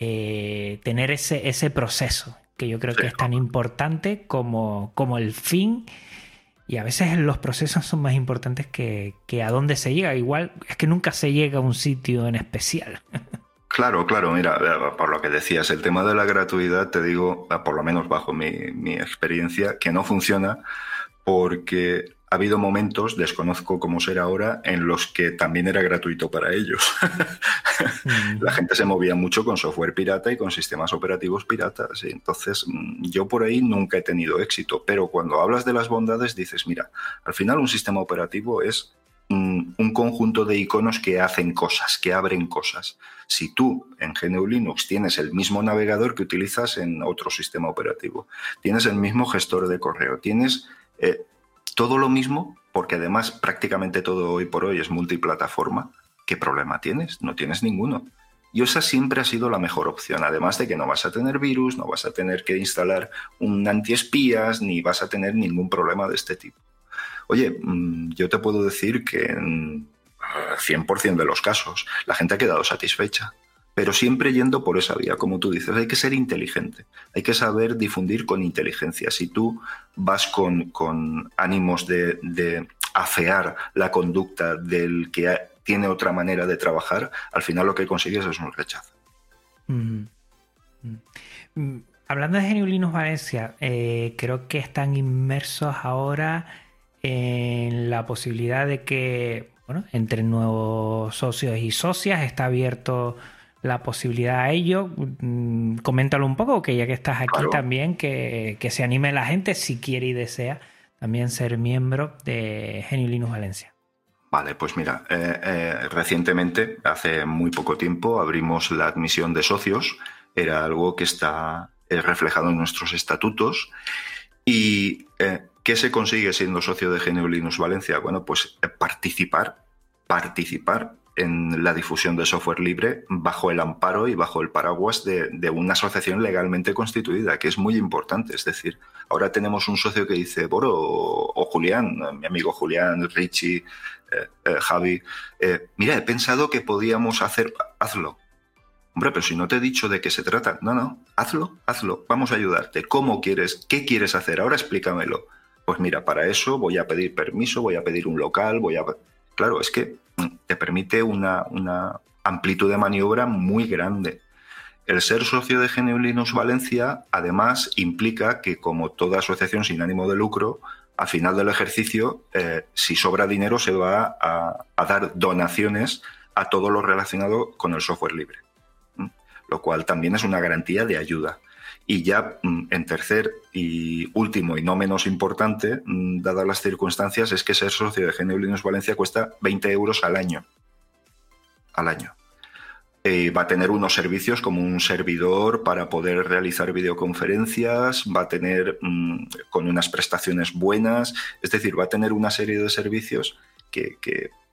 eh, tener ese, ese proceso, que yo creo que es tan importante como, como el fin. Y a veces los procesos son más importantes que, que, a dónde se llega. Igual es que nunca se llega a un sitio en especial. Claro, claro, mira, eh, por lo que decías, el tema de la gratuidad, te digo, eh, por lo menos bajo mi, mi experiencia, que no funciona porque ha habido momentos, desconozco cómo será ahora, en los que también era gratuito para ellos. La gente se movía mucho con software pirata y con sistemas operativos piratas. Y entonces, mm, yo por ahí nunca he tenido éxito, pero cuando hablas de las bondades dices, mira, al final un sistema operativo es mm, un conjunto de iconos que hacen cosas, que abren cosas. Si tú en GNU Linux tienes el mismo navegador que utilizas en otro sistema operativo, tienes el mismo gestor de correo, tienes eh, todo lo mismo, porque además prácticamente todo hoy por hoy es multiplataforma, ¿qué problema tienes? No tienes ninguno. Y esa siempre ha sido la mejor opción, además de que no vas a tener virus, no vas a tener que instalar un antiespías, ni vas a tener ningún problema de este tipo. Oye, mm, yo te puedo decir que en 100% de los casos la gente ha quedado satisfecha pero siempre yendo por esa vía, como tú dices, hay que ser inteligente, hay que saber difundir con inteligencia. Si tú vas con, ánimos de, afear la conducta del que tiene otra manera de trabajar, al final lo que consigues es un rechazo. Mm. Mm. Hablando de Geniulinos Valencia, eh, creo que están inmersos ahora en la posibilidad de que, bueno, entre nuevos socios y socias está abierto la posibilidad a ello. Mm, coméntalo un poco, que ya que estás aquí también, que, se anime la gente si quiere y desea también ser miembro de Genio Linux Valencia. Vale, pues mira, eh, eh, recientemente, hace muy poco tiempo, abrimos la admisión de socios. Era algo que está eh, reflejado en nuestros estatutos. ¿Y qué se consigue siendo socio de Genio Linux Valencia? Bueno, pues participar, participar en la difusión de software libre bajo el amparo y bajo el paraguas de, una asociación legalmente constituida, que es muy importante. Es decir, ahora tenemos un socio que dice, Boro o, Julián, mi amigo Julián, Richie, eh, eh, Javi, eh, mira, he pensado que podíamos hacer, hazlo. Hombre, pero si no te he dicho de qué se trata, no, no, hazlo, hazlo, vamos a ayudarte. ¿Cómo quieres? ¿Qué quieres hacer? Ahora explícamelo. Pues mira, para eso voy a pedir permiso, voy a pedir un local, voy a... Claro, es que te permite una, amplitud de maniobra muy grande. El ser socio de GNU Linux Valencia, además, implica que, como toda asociación sin ánimo de lucro, al final del ejercicio, eh, si sobra dinero, se va a, dar donaciones a todo lo relacionado con el software libre, lo cual también es una garantía de ayuda. Y ya mm, en tercer y último y no menos importante, mm, dadas las circunstancias, es que ser socio de GNU Linux Valencia cuesta 20 euros al año. Al año. Eh, va a tener unos servicios como un servidor para poder realizar videoconferencias, va a tener mm, con unas prestaciones buenas, es decir, va a tener una serie de servicios que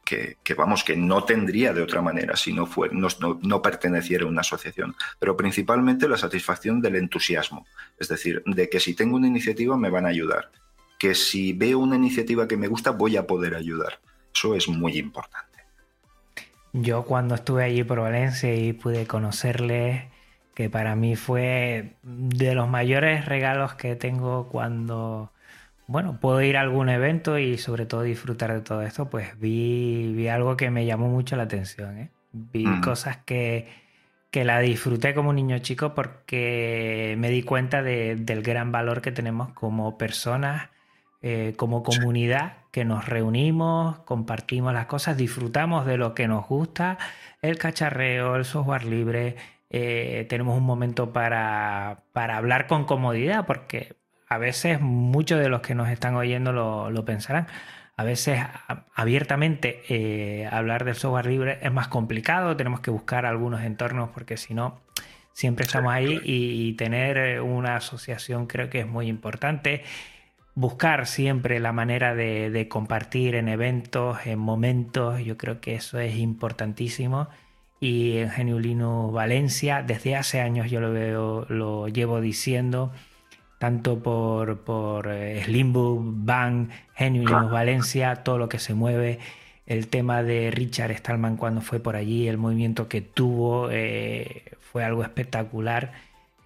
que, vamos, que no tendría de otra manera si no, fue, no, perteneciera a una asociación. Pero principalmente la satisfacción del entusiasmo, es decir, de que si tengo una iniciativa me van a ayudar, que si veo una iniciativa que me gusta voy a poder ayudar. Eso es muy importante. Yo cuando estuve allí por Valencia y pude conocerle, que para mí fue de los mayores regalos que tengo cuando bueno, puedo ir a algún evento y sobre todo disfrutar de todo esto, pues vi, vi algo que me llamó mucho la atención. ¿eh? Vi mm. cosas que, que la disfruté como un niño chico porque me di cuenta del gran valor que tenemos como personas, eh, como comunidad, que nos reunimos, compartimos las cosas, disfrutamos de lo que nos gusta, el cacharreo, el software libre, eh, tenemos un momento para, para, hablar con comodidad, porque a veces muchos de los que nos están oyendo lo, lo pensarán. A veces abiertamente eh, hablar del software libre es más complicado, tenemos que buscar algunos entornos porque si no, siempre estamos ahí y, tener una asociación creo que es muy importante. Buscar siempre la manera de, compartir en eventos, en momentos, yo creo que eso es importantísimo. Y en Geniulino Valencia, desde hace años yo lo veo, lo llevo diciendo, tanto por, por eh, Slimbook, Bang, Genuine Valencia, todo lo que se mueve, el tema de Richard Stallman cuando fue por allí, el movimiento que tuvo eh, fue algo espectacular.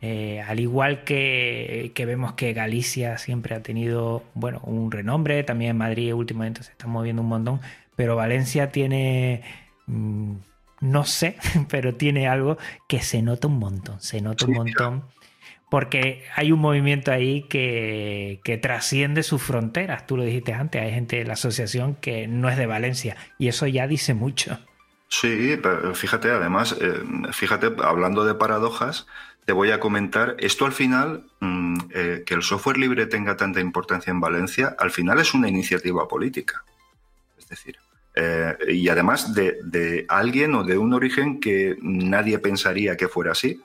Eh, al igual que, que, vemos que Galicia siempre ha tenido bueno, un renombre, también Madrid últimamente se está moviendo un montón, pero Valencia tiene, mm, no sé, pero tiene algo que se nota un montón, se nota un montón porque hay un movimiento ahí que, trasciende sus fronteras. Tú lo dijiste antes, hay gente de la asociación que no es de Valencia y eso ya dice mucho. Sí, fíjate, además, eh, fíjate, hablando de paradojas, te voy a comentar, esto al final, mm, eh, que el software libre tenga tanta importancia en Valencia, al final es una iniciativa política. Es decir, eh, y además de, de, alguien o de un origen que nadie pensaría que fuera así,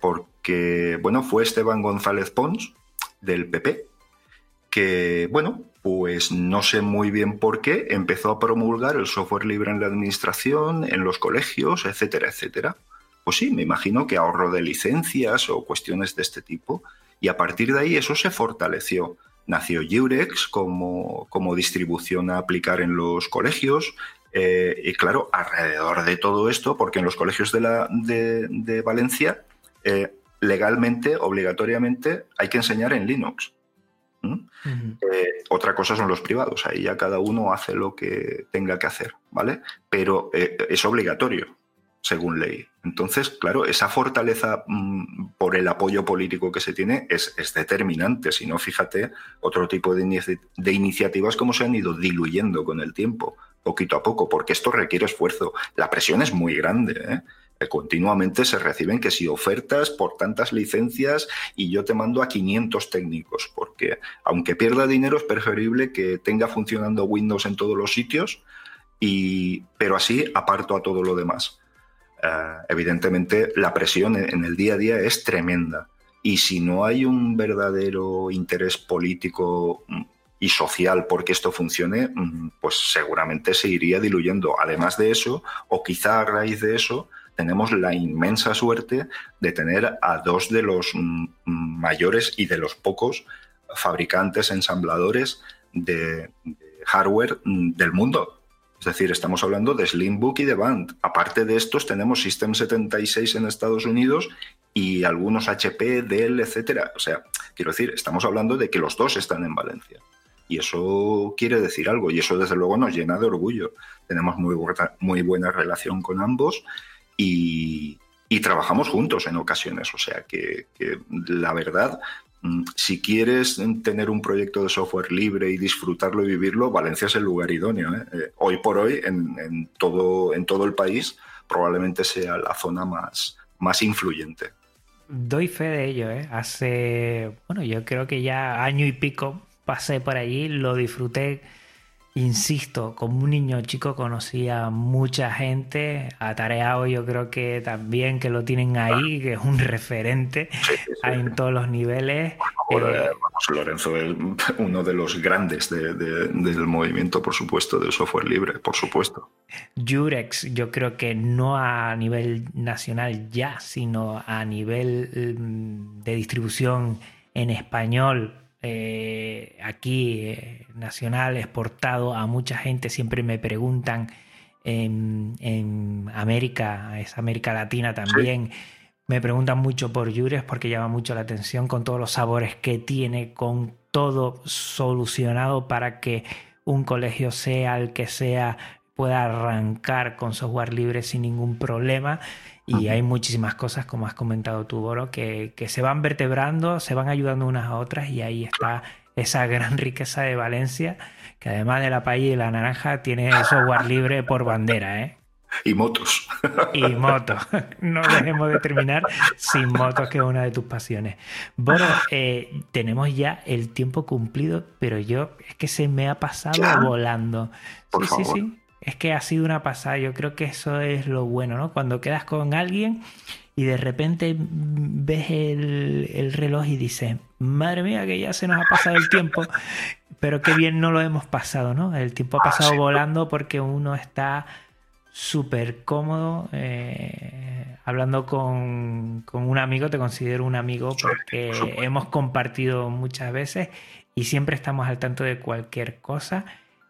porque que, bueno, fue Esteban González Pons, del PP, que, bueno, pues no sé muy bien por qué, empezó a promulgar el software libre en la administración, en los colegios, etcétera, etcétera. Pues sí, me imagino que ahorro de licencias o cuestiones de este tipo, y a partir de ahí eso se fortaleció. Nació Jurex como, como distribución a aplicar en los colegios, eh, y claro, alrededor de todo esto, porque en los colegios de, la, de, Valencia eh, legalmente, obligatoriamente, hay que enseñar en Linux. Eh, otra cosa son los privados, ahí ya cada uno hace lo que tenga que hacer, ¿vale? Pero eh, es obligatorio, según ley. Entonces, claro, esa fortaleza mm, por el apoyo político que se tiene es, determinante. Si no, fíjate, otro tipo de, de iniciativas como se han ido diluyendo con el tiempo, poquito a poco, porque esto requiere esfuerzo. La presión es muy grande, ¿eh? Continuamente se reciben que si ofertas por tantas licencias y yo te mando a 500 técnicos, porque aunque pierda dinero es preferible que tenga funcionando Windows en todos los sitios, y, pero así aparto a todo lo demás. Eh, evidentemente la presión en el día a día es tremenda y si no hay un verdadero interés político mm, y social porque esto funcione, mm, pues seguramente se iría diluyendo. Además de eso, o quizá a raíz de eso, tenemos la inmensa suerte de tener a dos de los mm, mayores y de los pocos fabricantes, ensambladores de, hardware mm, del mundo. Es decir, estamos hablando de Slimbook y de Band. Aparte de estos, tenemos System 76 en Estados Unidos y algunos HP, Dell, etcétera. O sea, quiero decir, estamos hablando de que los dos están en Valencia. Y eso quiere decir algo, y eso desde luego nos llena de orgullo. Tenemos muy muy buena relación con ambos y, trabajamos juntos en ocasiones. O sea que, la verdad, mm, si quieres tener un proyecto de software libre y disfrutarlo y vivirlo, Valencia es el lugar idóneo. ¿eh? Eh, hoy por hoy, en, todo, en todo el país, probablemente sea la zona más, más influyente. Doy fe de ello, ¿eh? Hace, bueno, yo creo que ya año y pico pasé por allí, lo disfruté Insisto, como un niño chico conocía mucha gente, atareado yo creo que también que lo tienen ahí, que es un referente en todos los niveles. Eh, Lorenzo es uno de los grandes del movimiento, por supuesto, del software libre, por supuesto. Jurex, yo creo que no a nivel nacional ya, sino a nivel mm, de distribución en español, eh, aquí eh, nacional, exportado a mucha gente. Siempre me preguntan en, América, es América Latina también. Me preguntan mucho por Jurex porque llama mucho la atención con todos los sabores que tiene, con todo solucionado para que un colegio sea el que sea pueda arrancar con software libre sin ningún problema. Y hay muchísimas cosas, como has comentado tú, Boro, que, que se van vertebrando, se van ayudando unas a otras y ahí está esa gran riqueza de Valencia, que además de la paella y la naranja tiene software libre por bandera, ¿eh? Y motos. Y motos. No dejemos de terminar sin motos, que es una de tus pasiones. Bueno, eh, tenemos ya el tiempo cumplido, pero yo es que se me ha pasado volando. Por sí, sí, sí. Es que ha sido una pasada. Yo creo que eso es lo bueno, ¿no? Cuando quedas con alguien y de repente ves el, el reloj y dices, madre mía, que ya se nos ha pasado el tiempo. Pero qué bien no lo hemos pasado, ¿no? El tiempo ha Ah, pasado sí. volando porque uno está súper cómodo eh, hablando con, con un amigo, te considero un amigo porque hemos compartido muchas veces y siempre estamos al tanto de cualquier cosa.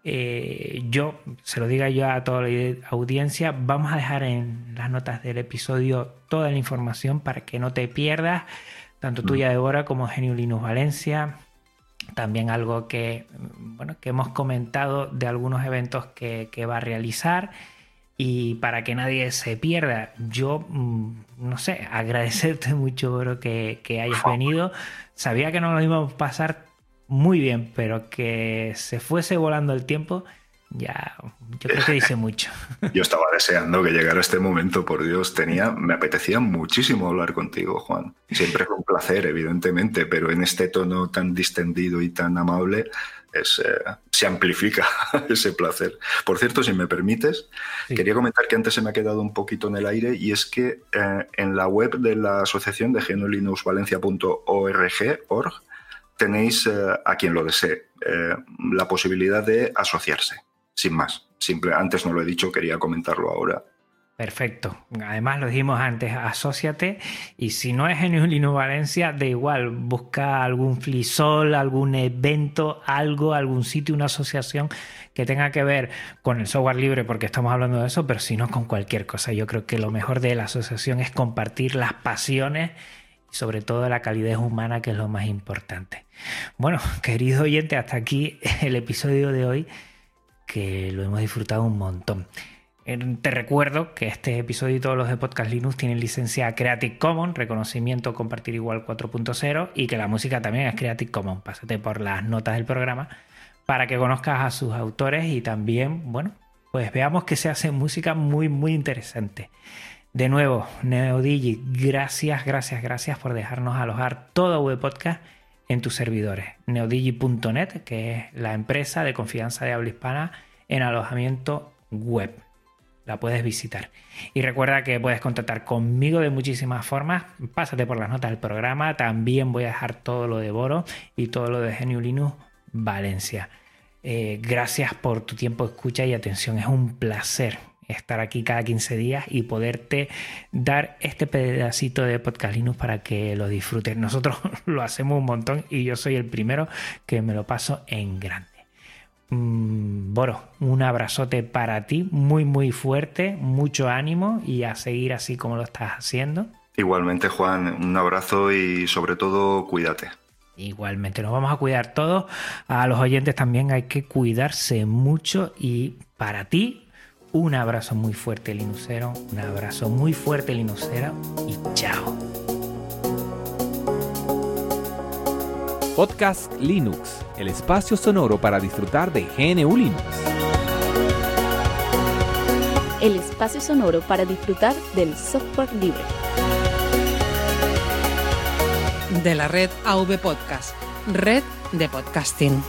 Eh, yo, se lo diga yo a toda la audiencia, vamos a dejar en las notas del episodio toda la información para que no te pierdas, tanto tuya, Débora, como Genio Linux Valencia. También algo que, bueno, que hemos comentado de algunos eventos que, que va a realizar. Y para que nadie se pierda, yo, mm, no sé, agradecerte mucho, bro, que, que hayas venido. Sabía que no nos íbamos a pasar muy bien, pero que se fuese volando el tiempo, ya, yo creo que dice mucho. Yo estaba deseando que llegara este momento, por Dios. Tenía, me apetecía muchísimo hablar contigo, Juan. Siempre es un placer, evidentemente, pero en este tono tan distendido y tan amable es, eh, se amplifica ese placer. Por cierto, si me permites, Sí. quería comentar que antes se me ha quedado un poquito en el aire y es que eh, en la web de la asociación de genolinuxvalencia.org org, tenéis, eh, a quien lo desee, eh, la posibilidad de asociarse, sin más. Simple, antes no lo he dicho, quería comentarlo ahora. Perfecto. Además, lo dijimos antes, asóciate y si no es en Linux Valencia, da igual, busca algún flisol, algún evento, algo, algún sitio, una asociación que tenga que ver con el software libre, porque estamos hablando de eso, pero si no con cualquier cosa. Yo creo que lo mejor de la asociación es compartir las pasiones y sobre todo la calidez humana, que es lo más importante. Bueno, querido oyente, hasta aquí el episodio de hoy, que lo hemos disfrutado un montón. Eh, Te recuerdo que este episodio y todos los de Podcast Linux tienen licencia Creative Commons, reconocimiento compartir igual 4.0 y que la música también es Creative Commons. Pásate por las notas del programa para que conozcas a sus autores y también, bueno, pues veamos que se hace música muy, muy interesante. De nuevo, NeoDigi, gracias, gracias, gracias por dejarnos alojar todo web podcast en tus servidores. Neodigi.net, que es la empresa de confianza de habla hispana en alojamiento web la puedes visitar. Y recuerda que puedes contactar conmigo de muchísimas formas. Pásate por las notas del programa. También voy a dejar todo lo de Boro y todo lo de Genio Linux Valencia. Eh, gracias por tu tiempo, escucha y atención. Es un placer estar aquí cada 15 días y poderte dar este pedacito de podcast Linux para que lo disfrutes. Nosotros lo hacemos un montón y yo soy el primero que me lo paso en grande. Mm, Boro, un abrazote para ti, muy muy fuerte, mucho ánimo y a seguir así como lo estás haciendo. Igualmente, Juan, un abrazo y sobre todo cuídate. Igualmente, nos vamos a cuidar todos. A los oyentes también hay que cuidarse mucho y para ti, un abrazo muy fuerte, Linuxero, un abrazo muy fuerte, Linuxero y chao. Podcast Linux, el espacio sonoro para disfrutar de GNU Linux. el espacio sonoro para disfrutar del software libre. De la red AV Podcast, red de podcasting.